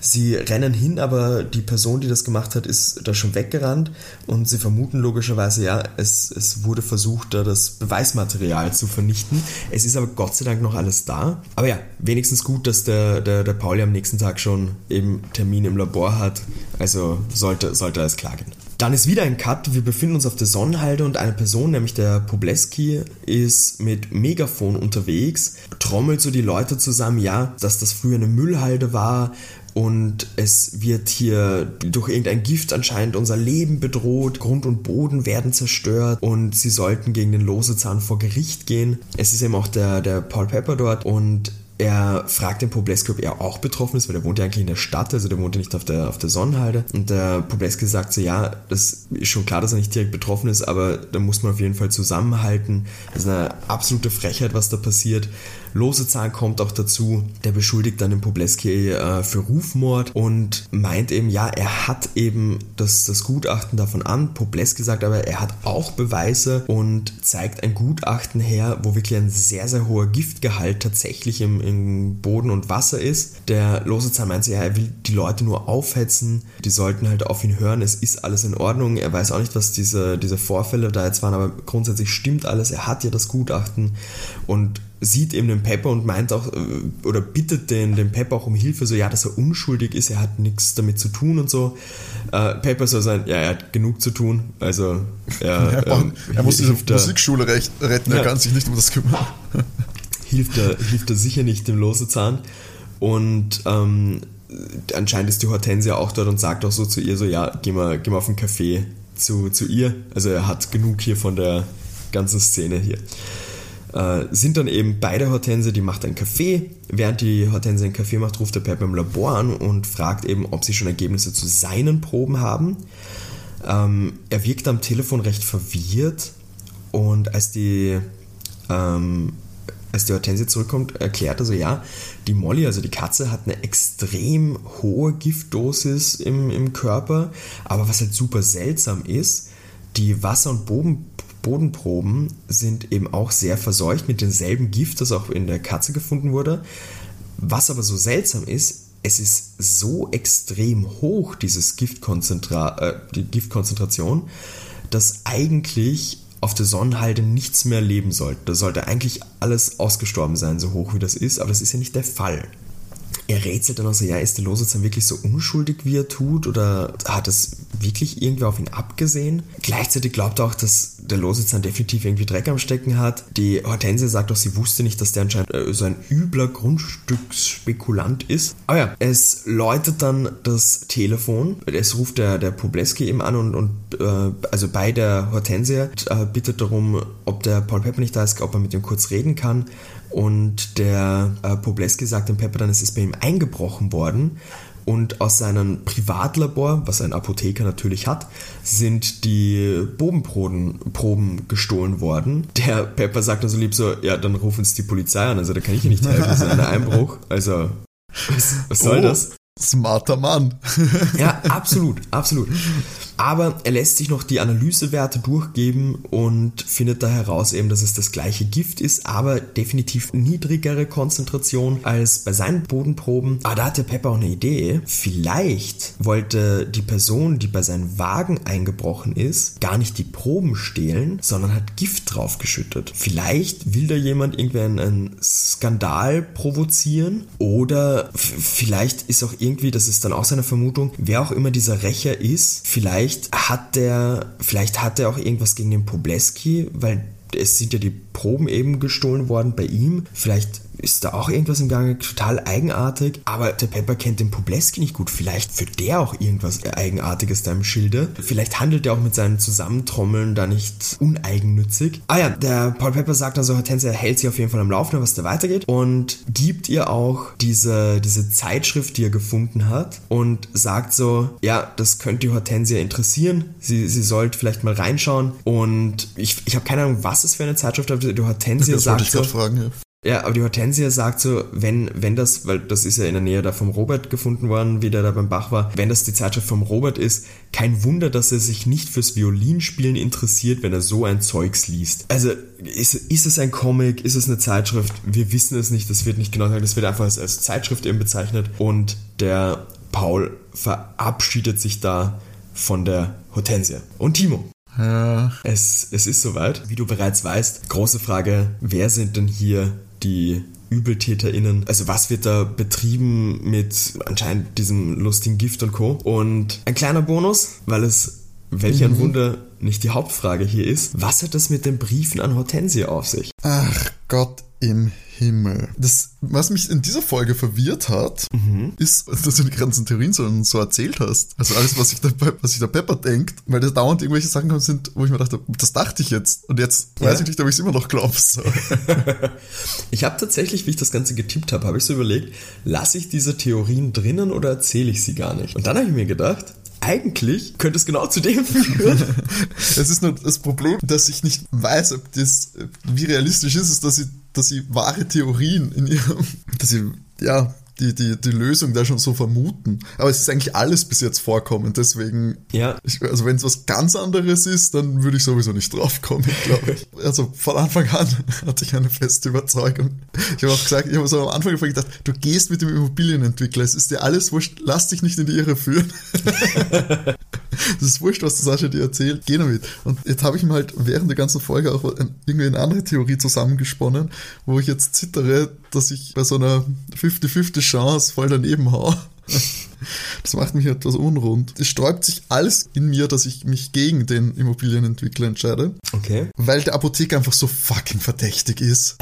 Sie rennen hin, aber die Person, die das gemacht hat, ist da schon weggerannt und sie vermuten logischerweise, ja, es, es wurde versucht, da das Beweismaterial zu vernichten. Es ist aber Gott sei Dank noch alles da. Aber ja, wenigstens gut, dass der, der, der Pauli am nächsten Tag schon eben Termin im Labor hat. Also sollte, sollte alles klar gehen. Dann ist wieder ein Cut. Wir befinden uns auf der Sonnenhalde und eine Person, nämlich der Pobleski, ist mit Megafon unterwegs, trommelt so die Leute zusammen, ja, dass das früher eine Müllhalde war, und es wird hier durch irgendein Gift anscheinend unser Leben bedroht. Grund und Boden werden zerstört und sie sollten gegen den Losezahn vor Gericht gehen. Es ist eben auch der, der Paul Pepper dort und er fragt den Pobleski, ob er auch betroffen ist, weil er wohnt ja eigentlich in der Stadt, also der wohnt ja nicht auf der, auf der Sonnenhalde. Und der Pobleski sagt so, ja, das ist schon klar, dass er nicht direkt betroffen ist, aber da muss man auf jeden Fall zusammenhalten. Das ist eine absolute Frechheit, was da passiert. Losezahn kommt auch dazu, der beschuldigt dann den Pobleski äh, für Rufmord und meint eben, ja, er hat eben das, das Gutachten davon an. Pobleski sagt aber, er hat auch Beweise und zeigt ein Gutachten her, wo wirklich ein sehr, sehr hoher Giftgehalt tatsächlich im, im Boden und Wasser ist. Der Losezahn meint, ja, er will die Leute nur aufhetzen, die sollten halt auf ihn hören, es ist alles in Ordnung. Er weiß auch nicht, was diese, diese Vorfälle da jetzt waren, aber grundsätzlich stimmt alles. Er hat ja das Gutachten und sieht eben den Pepper und meint auch, äh, oder bittet den, den Pepper auch um Hilfe, so ja, dass er unschuldig ist, er hat nichts damit zu tun und so. Äh, Pepper soll sein, ja, er hat genug zu tun, also er, er, ähm, er muss diese Musikschule recht, retten, ja. er kann sich nicht um das kümmern. hilft er, hilft er sicher nicht dem Losezahn und ähm, anscheinend ist die Hortensia auch dort und sagt auch so zu ihr so, ja, geh mal, geh mal auf den Café zu, zu ihr, also er hat genug hier von der ganzen Szene hier. Äh, sind dann eben bei der Hortense, die macht einen Kaffee. Während die Hortense einen Kaffee macht, ruft der Pepper im Labor an und fragt eben, ob sie schon Ergebnisse zu seinen Proben haben. Ähm, er wirkt am Telefon recht verwirrt und als die, ähm, als die Hortense zurückkommt, erklärt er so, ja, die Molly, also die Katze, hat eine extrem hohe Giftdosis im, im Körper, aber was halt super seltsam ist, die Wasser- und Boden, Bodenproben sind eben auch sehr verseucht mit demselben Gift, das auch in der Katze gefunden wurde. Was aber so seltsam ist, es ist so extrem hoch, dieses Giftkonzentra äh, die Giftkonzentration, dass eigentlich auf der Sonnenhalde nichts mehr leben sollte. Da sollte eigentlich alles ausgestorben sein, so hoch wie das ist, aber das ist ja nicht der Fall. Er rätselt dann auch so, ja, ist der Lositz wirklich so unschuldig, wie er tut, oder hat es wirklich irgendwer auf ihn abgesehen? Gleichzeitig glaubt er auch, dass der Lositz dann definitiv irgendwie Dreck am Stecken hat. Die Hortense sagt auch, sie wusste nicht, dass der anscheinend äh, so ein übler Grundstücksspekulant ist. Aber ja, es läutet dann das Telefon. Es ruft der, der Pobleski eben an und, und äh, also bei der Hortense äh, bittet darum, ob der Paul Pepper nicht da ist, ob er mit ihm kurz reden kann. Und der äh, Pobleski sagt dem Pepper dann, es ist bei ihm eingebrochen worden. Und aus seinem Privatlabor, was ein Apotheker natürlich hat, sind die Bodenproben Proben gestohlen worden. Der Pepper sagt dann so lieb so, ja, dann ruf uns die Polizei an. Also da kann ich hier nicht helfen, das ist ein Einbruch. Also, was, was soll oh, das? Smarter Mann. ja, absolut, absolut. Aber er lässt sich noch die Analysewerte durchgeben und findet da heraus eben, dass es das gleiche Gift ist, aber definitiv niedrigere Konzentration als bei seinen Bodenproben. Aber da hat der Pepper auch eine Idee. Vielleicht wollte die Person, die bei seinem Wagen eingebrochen ist, gar nicht die Proben stehlen, sondern hat Gift draufgeschüttet. Vielleicht will da jemand irgendwie einen, einen Skandal provozieren oder vielleicht ist auch irgendwie, das ist dann auch seine Vermutung, wer auch immer dieser Rächer ist, vielleicht vielleicht hat der, vielleicht hat er auch irgendwas gegen den Pobleski, weil es sind ja die Proben eben gestohlen worden bei ihm. Vielleicht ist da auch irgendwas im Gange, total eigenartig. Aber der Pepper kennt den Pobleski nicht gut. Vielleicht führt der auch irgendwas Eigenartiges da im Schilde. Vielleicht handelt er auch mit seinen Zusammentrommeln da nicht uneigennützig. Ah ja, der Paul Pepper sagt also, Hortensia hält sich auf jeden Fall am Laufenden, was da weitergeht und gibt ihr auch diese, diese Zeitschrift, die er gefunden hat und sagt so, ja, das könnte die Hortensia interessieren. Sie, sie sollte vielleicht mal reinschauen und ich, ich habe keine Ahnung, was es für eine Zeitschrift ist. Die Hortensia das sagt so, fragen, ja. Ja, aber die Hortensia sagt so, wenn, wenn das, weil das ist ja in der Nähe da vom Robert gefunden worden, wie der da beim Bach war, wenn das die Zeitschrift vom Robert ist, kein Wunder, dass er sich nicht fürs Violinspielen interessiert, wenn er so ein Zeugs liest. Also, ist, ist es ein Comic, ist es eine Zeitschrift? Wir wissen es nicht, das wird nicht genau gesagt, das wird einfach als, als Zeitschrift eben bezeichnet und der Paul verabschiedet sich da von der Hortensia. Und Timo, ja. Es, es ist soweit. Wie du bereits weißt, große Frage, wer sind denn hier die ÜbeltäterInnen. Also was wird da betrieben mit anscheinend diesem lustigen Gift und Co. Und ein kleiner Bonus, weil es welch ein mhm. Wunder nicht die Hauptfrage hier ist. Was hat das mit den Briefen an Hortensie auf sich? Ach Gott im Himmel. Das, was mich in dieser Folge verwirrt hat, mhm. ist, dass du die ganzen Theorien so, so erzählt hast. Also alles, was sich der, was sich der Pepper denkt, weil da dauernd irgendwelche Sachen sind, wo ich mir dachte, das dachte ich jetzt. Und jetzt ja. weiß ich nicht, ob ich es immer noch glaube. So. ich habe tatsächlich, wie ich das Ganze getippt habe, habe ich so überlegt, lasse ich diese Theorien drinnen oder erzähle ich sie gar nicht? Und dann habe ich mir gedacht, eigentlich könnte es genau zu dem führen. es ist nur das Problem, dass ich nicht weiß, ob das, wie realistisch ist es, dass sie, dass sie wahre Theorien in ihrem, dass sie, ja, die, die, die Lösung da schon so vermuten. Aber es ist eigentlich alles bis jetzt vorkommen, deswegen, ja. Ich, also wenn es was ganz anderes ist, dann würde ich sowieso nicht drauf kommen, glaube ich. Also von Anfang an hatte ich eine feste Überzeugung. Ich habe auch gesagt, ich habe so am Anfang gedacht, du gehst mit dem Immobilienentwickler, es ist dir alles wurscht, lass dich nicht in die Irre führen. das ist wurscht, was Sascha dir erzählt, geh damit. Und jetzt habe ich mir halt während der ganzen Folge auch irgendwie eine andere Theorie zusammengesponnen, wo ich jetzt zittere, dass ich bei so einer 50-50 Chance voll daneben hau. Das macht mich etwas unrund. Es sträubt sich alles in mir, dass ich mich gegen den Immobilienentwickler entscheide. Okay. Weil der Apotheker einfach so fucking verdächtig ist.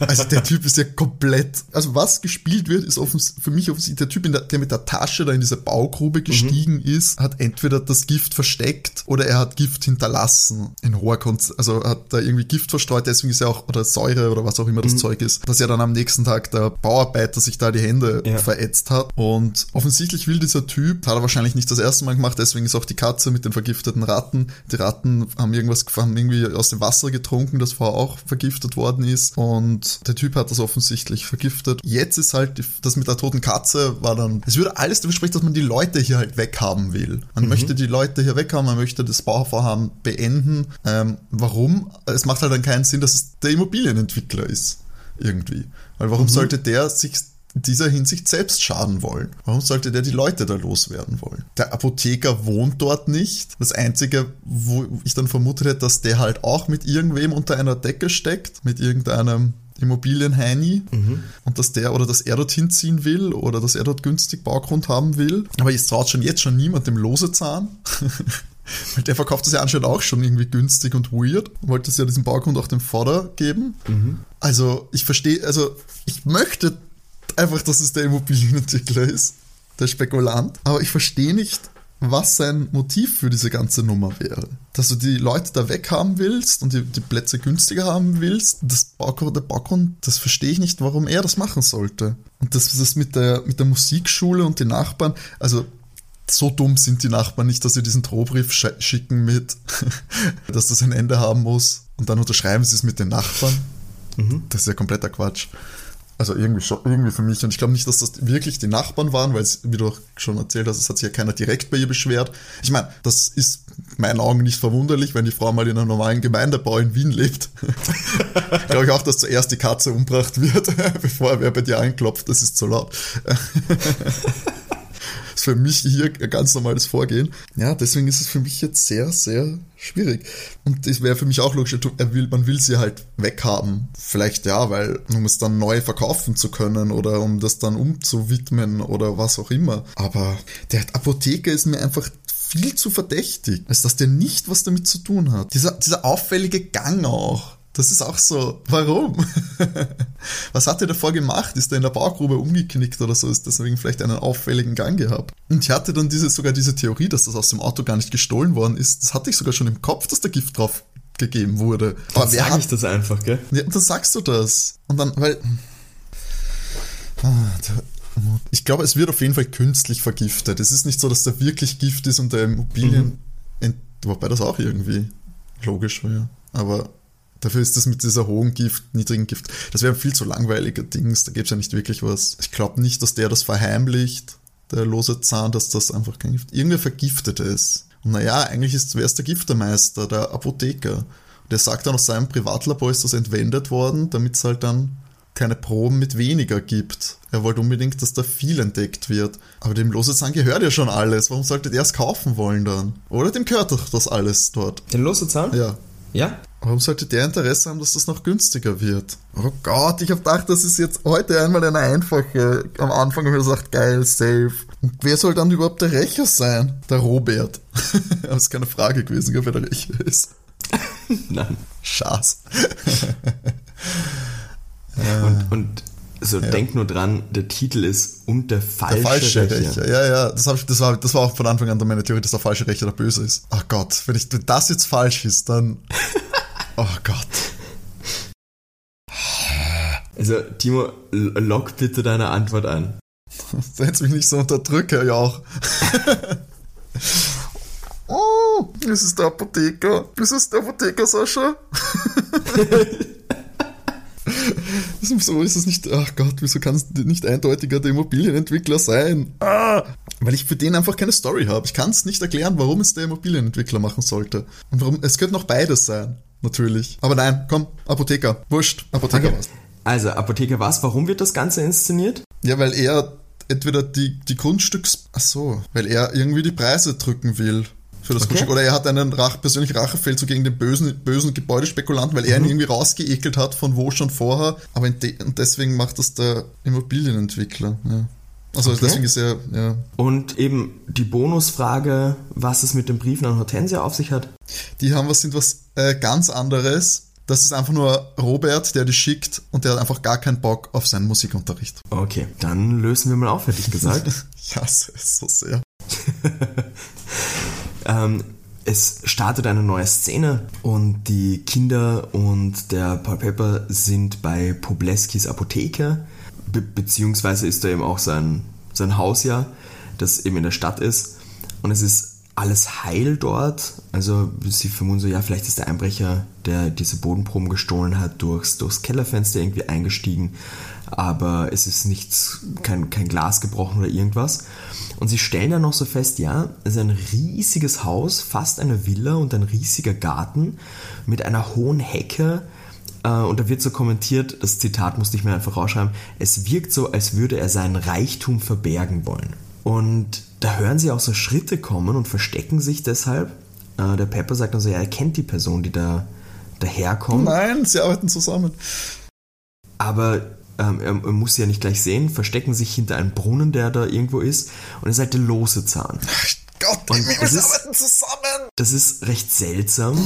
Also der Typ ist ja komplett. Also was gespielt wird, ist offens für mich offensichtlich der Typ, der, der, mit der Tasche da in diese Baugrube gestiegen mhm. ist, hat entweder das Gift versteckt oder er hat Gift hinterlassen in hoher Konz also hat da irgendwie Gift verstreut, deswegen ist er auch, oder Säure oder was auch immer das mhm. Zeug ist, dass er dann am nächsten Tag der Bauarbeiter sich da die Hände ja. verätzt hat. Und offensichtlich will dieser Typ, hat er wahrscheinlich nicht das erste Mal gemacht, deswegen ist auch die Katze mit den vergifteten Ratten. Die Ratten haben irgendwas, haben irgendwie aus dem Wasser getrunken, das vorher auch vergiftet worden ist. Und der Typ hat das offensichtlich vergiftet. Jetzt ist halt das mit der toten Katze war dann, es würde alles dafür sprechen, dass man die Leute hier halt weghaben will. Man mhm. möchte die Leute hier weghaben, man möchte das Bauvorhaben beenden. Ähm, warum? Es macht halt dann keinen Sinn, dass es der Immobilienentwickler ist. Irgendwie. Weil warum mhm. sollte der sich in dieser Hinsicht selbst schaden wollen? Warum sollte der die Leute da loswerden wollen? Der Apotheker wohnt dort nicht. Das Einzige, wo ich dann vermutet hätte, dass der halt auch mit irgendwem unter einer Decke steckt, mit irgendeinem Immobilienheini mhm. und dass der oder dass er dort hinziehen will oder dass er dort günstig Baugrund haben will. Aber jetzt traut schon jetzt schon niemand dem Losezahn. Weil der verkauft das ja anscheinend auch schon irgendwie günstig und weird. Wollte es ja diesen Baugrund auch dem Vorder geben. Mhm. Also ich verstehe, also ich möchte einfach, dass es der Immobilienentwickler ist, der Spekulant. Aber ich verstehe nicht, was sein Motiv für diese ganze Nummer wäre. Dass du die Leute da weghaben willst und die, die Plätze günstiger haben willst, das Baugrund, der Baugrund, das verstehe ich nicht, warum er das machen sollte. Und das, das mit der, mit der Musikschule und den Nachbarn, also so dumm sind die Nachbarn nicht, dass sie diesen Drohbrief schicken mit, dass das ein Ende haben muss und dann unterschreiben sie es mit den Nachbarn. Mhm. Das ist ja kompletter Quatsch. Also irgendwie schon, irgendwie für mich. Und ich glaube nicht, dass das wirklich die Nachbarn waren, weil es, wie du auch schon erzählt hast, es hat sich ja keiner direkt bei ihr beschwert. Ich meine, das ist meinen Augen nicht verwunderlich, wenn die Frau mal in einem normalen Gemeindebau in Wien lebt. glaube ich auch, dass zuerst die Katze umbracht wird, bevor wer bei dir einklopft. Das ist zu laut ist für mich hier ein ganz normales Vorgehen. Ja, deswegen ist es für mich jetzt sehr, sehr schwierig. Und das wäre für mich auch logisch, man will sie halt weghaben. Vielleicht ja, weil, um es dann neu verkaufen zu können oder um das dann umzuwidmen oder was auch immer. Aber der Apotheker ist mir einfach viel zu verdächtig, als dass der nicht was damit zu tun hat. Dieser, dieser auffällige Gang auch. Das ist auch so, warum? Was hat er davor gemacht? Ist er in der Baugrube umgeknickt oder so? Ist deswegen vielleicht einen auffälligen Gang gehabt? Und ich hatte dann diese, sogar diese Theorie, dass das aus dem Auto gar nicht gestohlen worden ist. Das hatte ich sogar schon im Kopf, dass da Gift drauf gegeben wurde. Aber dann wer sag hat, ich das einfach, gell? Ja, und dann sagst du das. Und dann, weil. Ah, ich glaube, es wird auf jeden Fall künstlich vergiftet. Es ist nicht so, dass da wirklich Gift ist und der Immobilien. Mhm. Wobei das auch irgendwie logisch wäre. Aber Dafür ist das mit dieser hohen Gift, niedrigen Gift, das wäre ein viel zu langweiliger Dings, da gäbe es ja nicht wirklich was. Ich glaube nicht, dass der das verheimlicht, der lose Zahn, dass das einfach kein Gift, irgendwer vergiftet ist. Und naja, eigentlich ist, wer ist der Giftermeister, der Apotheker. Und der sagt dann, aus seinem Privatlabor ist das entwendet worden, damit es halt dann keine Proben mit weniger gibt. Er wollte unbedingt, dass da viel entdeckt wird. Aber dem Losezahn gehört ja schon alles. Warum sollte der es kaufen wollen dann? Oder dem gehört doch das alles dort. Den Losezahn? Ja. Ja? Warum sollte der Interesse haben, dass das noch günstiger wird? Oh Gott, ich habe gedacht, das ist jetzt heute einmal eine einfache. Am Anfang habe ich gesagt, geil, safe. Und wer soll dann überhaupt der Rächer sein? Der Robert. Aber es ist keine Frage gewesen, wer der Rächer ist. Nein. Schatz. und, und so ja. denk nur dran, der Titel ist und der falsche, der falsche Rächer. Rächer. Ja, ja, das, ich, das, war, das war auch von Anfang an meine Theorie, dass der falsche Rächer der Böse ist. Ach Gott, wenn, ich, wenn das jetzt falsch ist, dann. Oh Gott. Also, Timo, lock bitte deine Antwort an. Setz mich nicht so unter Drücke, ja auch. oh, ist es der Apotheker? Ist es der Apotheker, Sascha? so ist es nicht, ach Gott, wieso kann es nicht eindeutiger der Immobilienentwickler sein? Ah, weil ich für den einfach keine Story habe. Ich kann es nicht erklären, warum es der Immobilienentwickler machen sollte. Und warum, es könnte noch beides sein, natürlich. Aber nein, komm, Apotheker, wurscht, Apotheker okay. was. Also, Apotheker was, warum wird das Ganze inszeniert? Ja, weil er entweder die, die Grundstücks, ach so, weil er irgendwie die Preise drücken will für das okay. Grundstück. Oder er hat einen Rach, persönlichen Rachefeldzug gegen den bösen, bösen Gebäudespekulanten, weil er mhm. ihn irgendwie rausgeekelt hat von wo schon vorher. Aber de und deswegen macht das der Immobilienentwickler. Ja. Also okay. deswegen ist er, ja. Und eben die Bonusfrage, was es mit den Briefen an Hortensia auf sich hat. Die haben was, sind was äh, ganz anderes. Das ist einfach nur Robert, der die schickt und der hat einfach gar keinen Bock auf seinen Musikunterricht. Okay, dann lösen wir mal auf, hätte ich gesagt. ich hasse es so sehr. ähm, es startet eine neue Szene und die Kinder und der Paul Pepper sind bei Pobleskis Apotheke, be beziehungsweise ist da eben auch sein, sein Haus ja, das eben in der Stadt ist. Und es ist alles heil dort. Also sie vermuten so, ja, vielleicht ist der Einbrecher, der diese Bodenproben gestohlen hat, durchs, durchs Kellerfenster irgendwie eingestiegen. Aber es ist nichts, kein, kein Glas gebrochen oder irgendwas. Und sie stellen dann noch so fest, ja, es ist ein riesiges Haus, fast eine Villa und ein riesiger Garten mit einer hohen Hecke. Äh, und da wird so kommentiert, das Zitat musste ich mir einfach rausschreiben, es wirkt so, als würde er seinen Reichtum verbergen wollen. Und da hören sie auch so Schritte kommen und verstecken sich deshalb. Äh, der Pepper sagt dann so, ja, er kennt die Person, die da daherkommt. Nein, sie arbeiten zusammen. Aber ähm, er, muss sie ja nicht gleich sehen, verstecken sich hinter einem Brunnen, der da irgendwo ist. Und er ist halt der lose Zahn. Gott, und wir arbeiten zusammen. Das ist recht seltsam,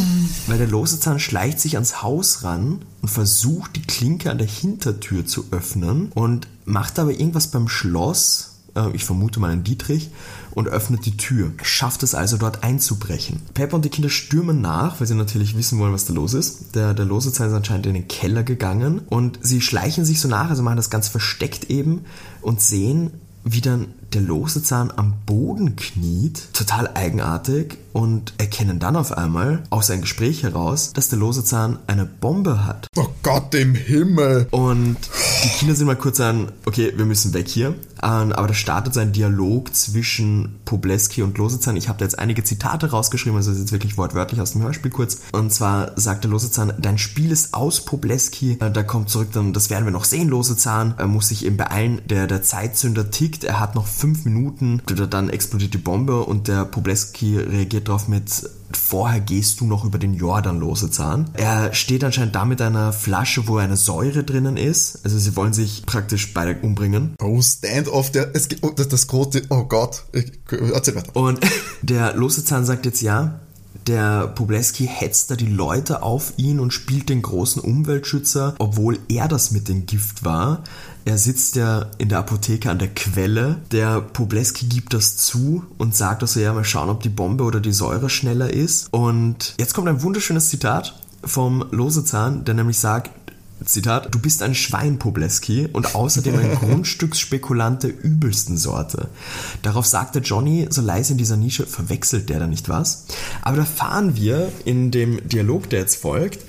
weil der lose Zahn schleicht sich ans Haus ran und versucht, die Klinke an der Hintertür zu öffnen und macht aber irgendwas beim Schloss äh, ich vermute mal einen Dietrich, und öffnet die Tür, schafft es also dort einzubrechen. Pepper und die Kinder stürmen nach, weil sie natürlich wissen wollen, was da los ist. Der, der lose Zeit ist anscheinend in den Keller gegangen und sie schleichen sich so nach, also machen das ganz versteckt eben und sehen, wie dann der lose Zahn am Boden kniet, total eigenartig, und erkennen dann auf einmal aus einem Gespräch heraus, dass der lose Zahn eine Bombe hat. Oh Gott im Himmel! Und die Kinder sind mal kurz an, okay, wir müssen weg hier. Aber da startet so ein Dialog zwischen Pobleski und Losezahn. Ich habe da jetzt einige Zitate rausgeschrieben, also das ist jetzt wirklich wortwörtlich aus dem Hörspiel kurz. Und zwar sagt der Losezahn, dein Spiel ist aus, Pobleski. Äh, da kommt zurück, dann, das werden wir noch sehen, Losezahn. Er muss sich eben beeilen, der, der Zeitzünder tickt, er hat noch fünf Minuten, dann explodiert die Bombe und der Pobleski reagiert darauf mit vorher gehst du noch über den Jordan lose Zahn. Er steht anscheinend da mit einer Flasche, wo eine Säure drinnen ist. Also sie wollen sich praktisch beide umbringen. Oh, Stand-off, der, es geht, oh, das, das große, oh Gott, ich, erzähl weiter. Und der lose Zahn sagt jetzt ja, der Pobleski hetzt da die Leute auf ihn und spielt den großen Umweltschützer, obwohl er das mit dem Gift war. Er sitzt ja in der Apotheke an der Quelle. Der Pobleski gibt das zu und sagt also, ja, mal schauen, ob die Bombe oder die Säure schneller ist. Und jetzt kommt ein wunderschönes Zitat vom Losezahn, der nämlich sagt, Zitat, du bist ein Schwein, Pobleski, und außerdem ein Grundstücksspekulant der übelsten Sorte. Darauf sagte Johnny so leise in dieser Nische, verwechselt der da nicht was? Aber da fahren wir in dem Dialog, der jetzt folgt,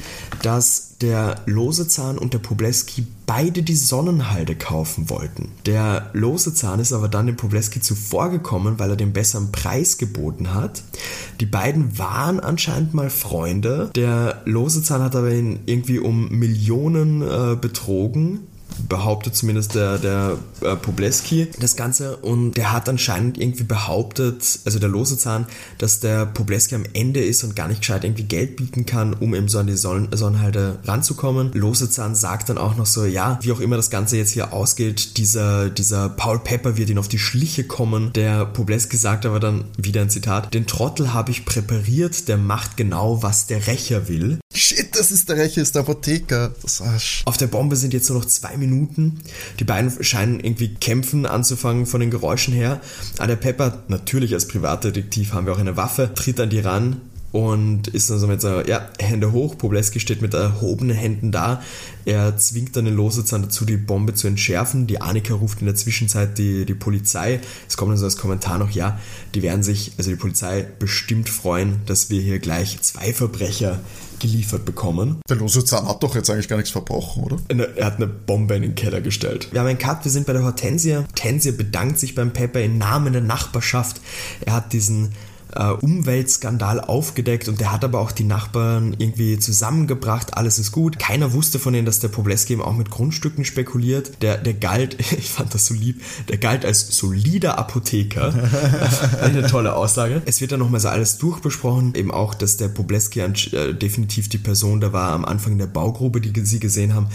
dass der Losezahn und der Pobleski beide die Sonnenhalde kaufen wollten. Der Losezahn ist aber dann dem Pobleski zuvorgekommen, weil er den besseren Preis geboten hat. Die beiden waren anscheinend mal Freunde. Der Losezahn hat aber ihn irgendwie um Millionen äh, betrogen behauptet zumindest der, der äh, Pobleski das Ganze und der hat anscheinend irgendwie behauptet, also der lose Zahn, dass der Pobleski am Ende ist und gar nicht gescheit irgendwie Geld bieten kann, um eben so an die Sonnen Sonnenhalde ranzukommen. Lose Zahn sagt dann auch noch so, ja, wie auch immer das Ganze jetzt hier ausgeht, dieser, dieser Paul Pepper wird ihn auf die Schliche kommen. Der Pobleski sagt aber dann wieder ein Zitat, den Trottel habe ich präpariert, der macht genau, was der Rächer will. Shit, das ist der Rächer, ist der Apotheker. Das Arsch. Auf der Bombe sind jetzt nur noch zwei Minuten. Die beiden scheinen irgendwie kämpfen anzufangen von den Geräuschen her. Aber der Pepper, natürlich als Privatdetektiv haben wir auch eine Waffe, tritt an die ran, und ist dann so mit so, ja, Hände hoch. Pobleski steht mit erhobenen Händen da. Er zwingt dann den Losezahn dazu, die Bombe zu entschärfen. Die Annika ruft in der Zwischenzeit die, die Polizei. Es kommt dann so als Kommentar noch, ja, die werden sich, also die Polizei, bestimmt freuen, dass wir hier gleich zwei Verbrecher geliefert bekommen. Der Losezahn hat doch jetzt eigentlich gar nichts verbrochen, oder? Er hat eine Bombe in den Keller gestellt. Wir haben einen Cut, wir sind bei der Hortensia. Hortensia bedankt sich beim Pepper im Namen der Nachbarschaft. Er hat diesen äh, Umweltskandal aufgedeckt und der hat aber auch die Nachbarn irgendwie zusammengebracht. Alles ist gut. Keiner wusste von denen, dass der Pobleski eben auch mit Grundstücken spekuliert. Der, der galt, ich fand das so lieb, der galt als solider Apotheker. Eine tolle Aussage. Es wird dann nochmal so alles durchbesprochen. Eben auch, dass der Pobleski äh, definitiv die Person da war am Anfang in der Baugrube, die sie gesehen haben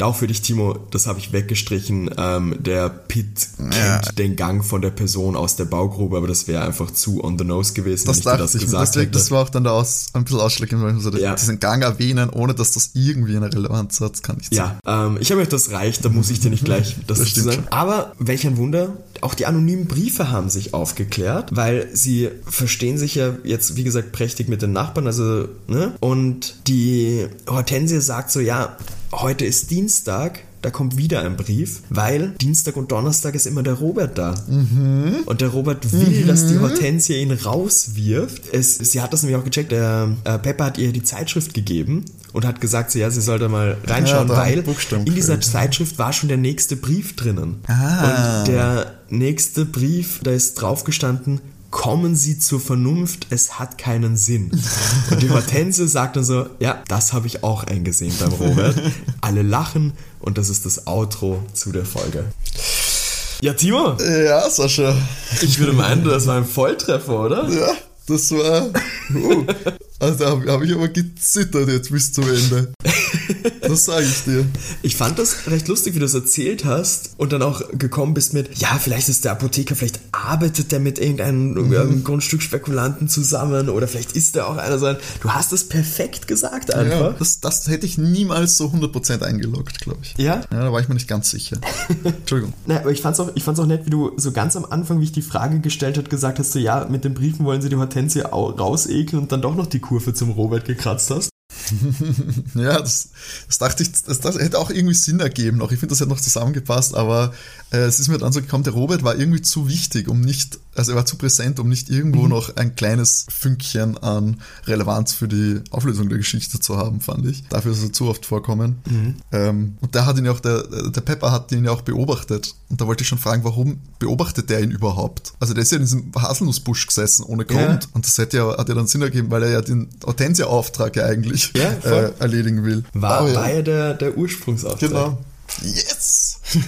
auch für dich, Timo, das habe ich weggestrichen. Ähm, der Pit kennt Ja. den Gang von der Person aus der Baugrube, aber das wäre einfach zu on the nose gewesen, Das wenn ich das ich, gesagt deswegen, hätte. das war auch dann der Aus, ein bisschen ausschlaggebend, weil ich so Ja. diesen Gang erwähnen, ohne dass das irgendwie eine Relevanz hat, kann nicht sein. Ja, ähm, ich habe gedacht, das reicht, da muss ich dir nicht gleich das, Das sagen. Aber welch ein Wunder, auch die anonymen Briefe haben sich aufgeklärt, weil sie verstehen sich ja jetzt, wie gesagt, prächtig mit den Nachbarn, also, ne? Und die Hortensie sagt so, ja, heute ist Dienstag, da kommt wieder ein Brief, weil Dienstag und Donnerstag ist immer der Robert da. Und der Robert will, dass die Hortensia ihn rauswirft. Es, sie hat das nämlich auch gecheckt. Der äh, Pepper hat ihr die Zeitschrift gegeben und hat gesagt, so, ja, sie soll da mal reinschauen, Ja, weil in dieser. Zeitschrift war schon der nächste Brief drinnen. Ah. Und der nächste Brief, da ist drauf gestanden, kommen Sie zur Vernunft, es hat keinen Sinn. Und die Hortense sagt dann so, ja, das habe ich auch eingesehen beim Robert. Alle lachen und das ist das Outro zu der Folge. Ja, Timo, Ja, Sascha. ich würde meinen, das war ein Volltreffer, oder? Ja, das war. Uh, also da habe hab ich aber gezittert jetzt bis zum Ende. Das sage ich dir. Ich fand das recht lustig, wie du es erzählt hast und dann auch gekommen bist mit, ja, vielleicht ist der Apotheker, vielleicht arbeitet der mit irgendeinem Mhm. Grundstückspekulanten zusammen oder vielleicht ist der auch einer so ein. Du hast es perfekt gesagt Ja, einfach. das, das hätte ich niemals so 100% eingeloggt, glaube ich. Ja? Ja, da war ich mir nicht ganz sicher. Entschuldigung. Na, aber ich fand's auch, ich fand's auch nett, wie du so ganz am Anfang, wie ich die Frage gestellt hat, gesagt hast, so ja, mit den Briefen wollen sie die Hortensie au- rausekeln und dann doch noch die Kurve zum Robert gekratzt hast. Ja, das, das dachte ich, das, das hätte auch irgendwie Sinn ergeben noch. Ich finde, das hätte noch zusammengepasst, aber es ist mir dann so gekommen, der Robert war irgendwie zu wichtig, um nicht, also er war zu präsent, um nicht irgendwo noch ein kleines Fünkchen an Relevanz für die Auflösung der Geschichte zu haben, fand ich. Dafür ist er zu oft vorkommen. Ähm, und der hat ihn ja auch, der, der Pepper hat ihn ja auch beobachtet. Und da wollte ich schon fragen, warum beobachtet der ihn überhaupt? Also der ist ja in diesem Haselnussbusch gesessen, ohne Grund. Ja. Und das hätte ja, hat ja dann Sinn ergeben, weil er ja den Hortensia-Auftrag ja eigentlich Ja, äh, erledigen will. War, Aber war ja der, der Ursprungsauftrag. Genau. Yes!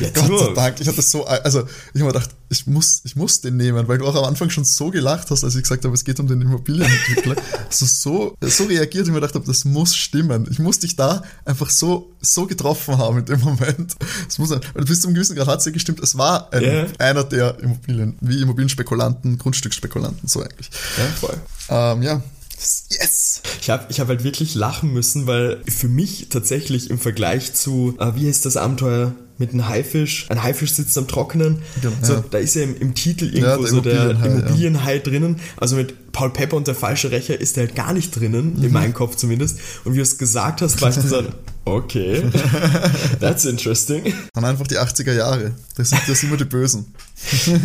Ja, Gott sei Dank. Ich hatte so, also ich habe mir gedacht, ich muss, ich muss den nehmen, weil du auch am Anfang schon so gelacht hast, als ich gesagt habe, es geht um den Immobilienentwickler. Du so, so reagiert, ich mir gedacht habe, das muss stimmen. Ich muss dich da einfach so, so getroffen haben in dem Moment. Es muss, weil bis zum gewissen Grad hat es ja gestimmt, es war ein, Ja. einer der Immobilien, wie Immobilienspekulanten, Grundstücksspekulanten, so eigentlich. Ja, voll. Ähm, ja. Yes! Ich habe ich hab halt wirklich lachen müssen, weil für mich tatsächlich im Vergleich zu, äh, wie heißt das Abenteuer mit einem Haifisch? Ein Haifisch sitzt am Trockenen. Genau, so, ja. Da ist ja im, im Titel Ja, irgendwo der so der Immobilienhai, ja. Drinnen. Also mit Paul Pepper und der falsche Rächer ist der halt gar nicht drinnen, Mhm. in meinem Kopf zumindest. Und wie du es gesagt hast, war ich so, okay, that's interesting. Dann einfach die 80er Jahre. Das sind, das sind immer die Bösen.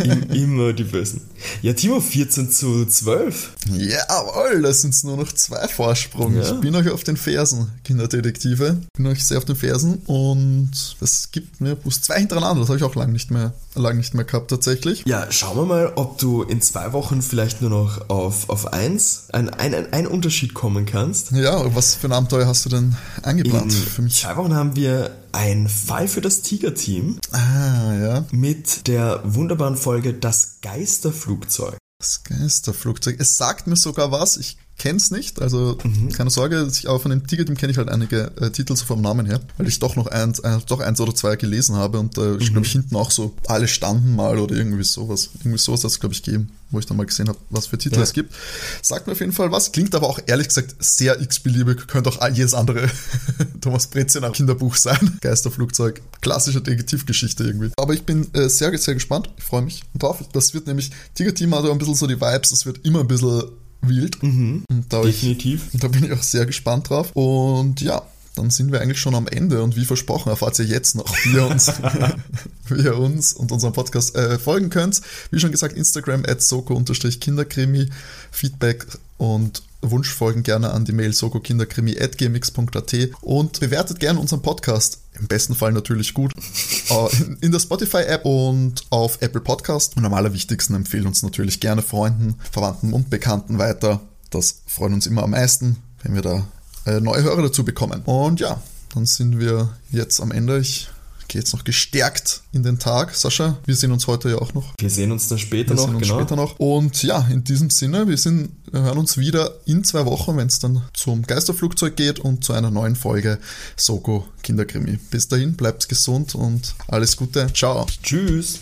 Im, immer die Bösen. Ja, Timo, 14 zu 12. Jawohl, da sind nur noch zwei Vorsprung. Ja. Ich bin euch auf den Fersen, Kinderdetektive. Bin euch sehr auf den Fersen und das gibt mir plus zwei hintereinander. Das habe ich auch lange nicht mehr, lang nicht mehr gehabt tatsächlich. Ja, schauen wir mal, ob du in zwei Wochen vielleicht nur noch auf, auf eins, ein, ein, ein, ein Unterschied kommen kannst. Ja, was für ein Abenteuer hast du denn In angeplant für mich? zwei Wochen haben wir einen Fall für das Tiger-Team Ah, ja. mit der wunderbaren Folge Das Geisterflugzeug. Das Geisterflugzeug. Es sagt mir sogar was. Ich kenn's nicht, also keine Sorge. Ich, aber von dem Tiger-Team kenne ich halt einige äh, Titel so vom Namen her, weil ich doch noch eins, äh, doch eins oder zwei gelesen habe und äh, ich glaube ich hinten auch so alle standen mal oder irgendwie sowas. Irgendwie sowas hat es glaube ich gegeben, wo ich dann mal gesehen habe, was für Titel Ja. es gibt. Sagt mir auf jeden Fall was. Klingt aber auch ehrlich gesagt sehr x-beliebig. Könnte auch jedes andere Thomas Breziner Kinderbuch sein. Geisterflugzeug. Klassische Detektivgeschichte irgendwie. Aber ich bin äh, sehr, sehr gespannt. Ich freue mich drauf. Das wird nämlich, Tiger-Team hat ja ein bisschen so die Vibes, es wird immer ein bisschen wild. Und da, hab ich, Definitiv. da bin ich auch sehr gespannt drauf. Und ja, dann sind wir eigentlich schon am Ende und wie versprochen erfahrt ihr jetzt noch, wie ihr uns, wie ihr uns und unserem Podcast äh, folgen könnt. Wie schon gesagt, Instagram at soko-kinderkrimi, Feedback und Wunschfolgen gerne an die Mail sokokinderkrimi.gmx.at und bewertet gerne unseren Podcast. Im besten Fall natürlich gut. äh, in, der Spotify-App und auf Apple Podcast. Und am allerwichtigsten empfehlen uns natürlich gerne Freunden, Verwandten und Bekannten weiter. Das freut uns immer am meisten, wenn wir da äh, neue Hörer dazu bekommen. Und ja, dann sind wir jetzt am Ende. Ich geht's noch gestärkt in den Tag. Sascha, wir sehen uns heute ja auch noch. Wir sehen uns dann später Wir noch, sehen uns genau. später noch. Und ja, in diesem Sinne, wir, sind, wir hören uns wieder in zwei Wochen, wenn es dann zum Geisterflugzeug geht und zu einer neuen Folge Soko Kinderkrimi. Bis dahin, bleibt gesund und alles Gute. Ciao. Tschüss.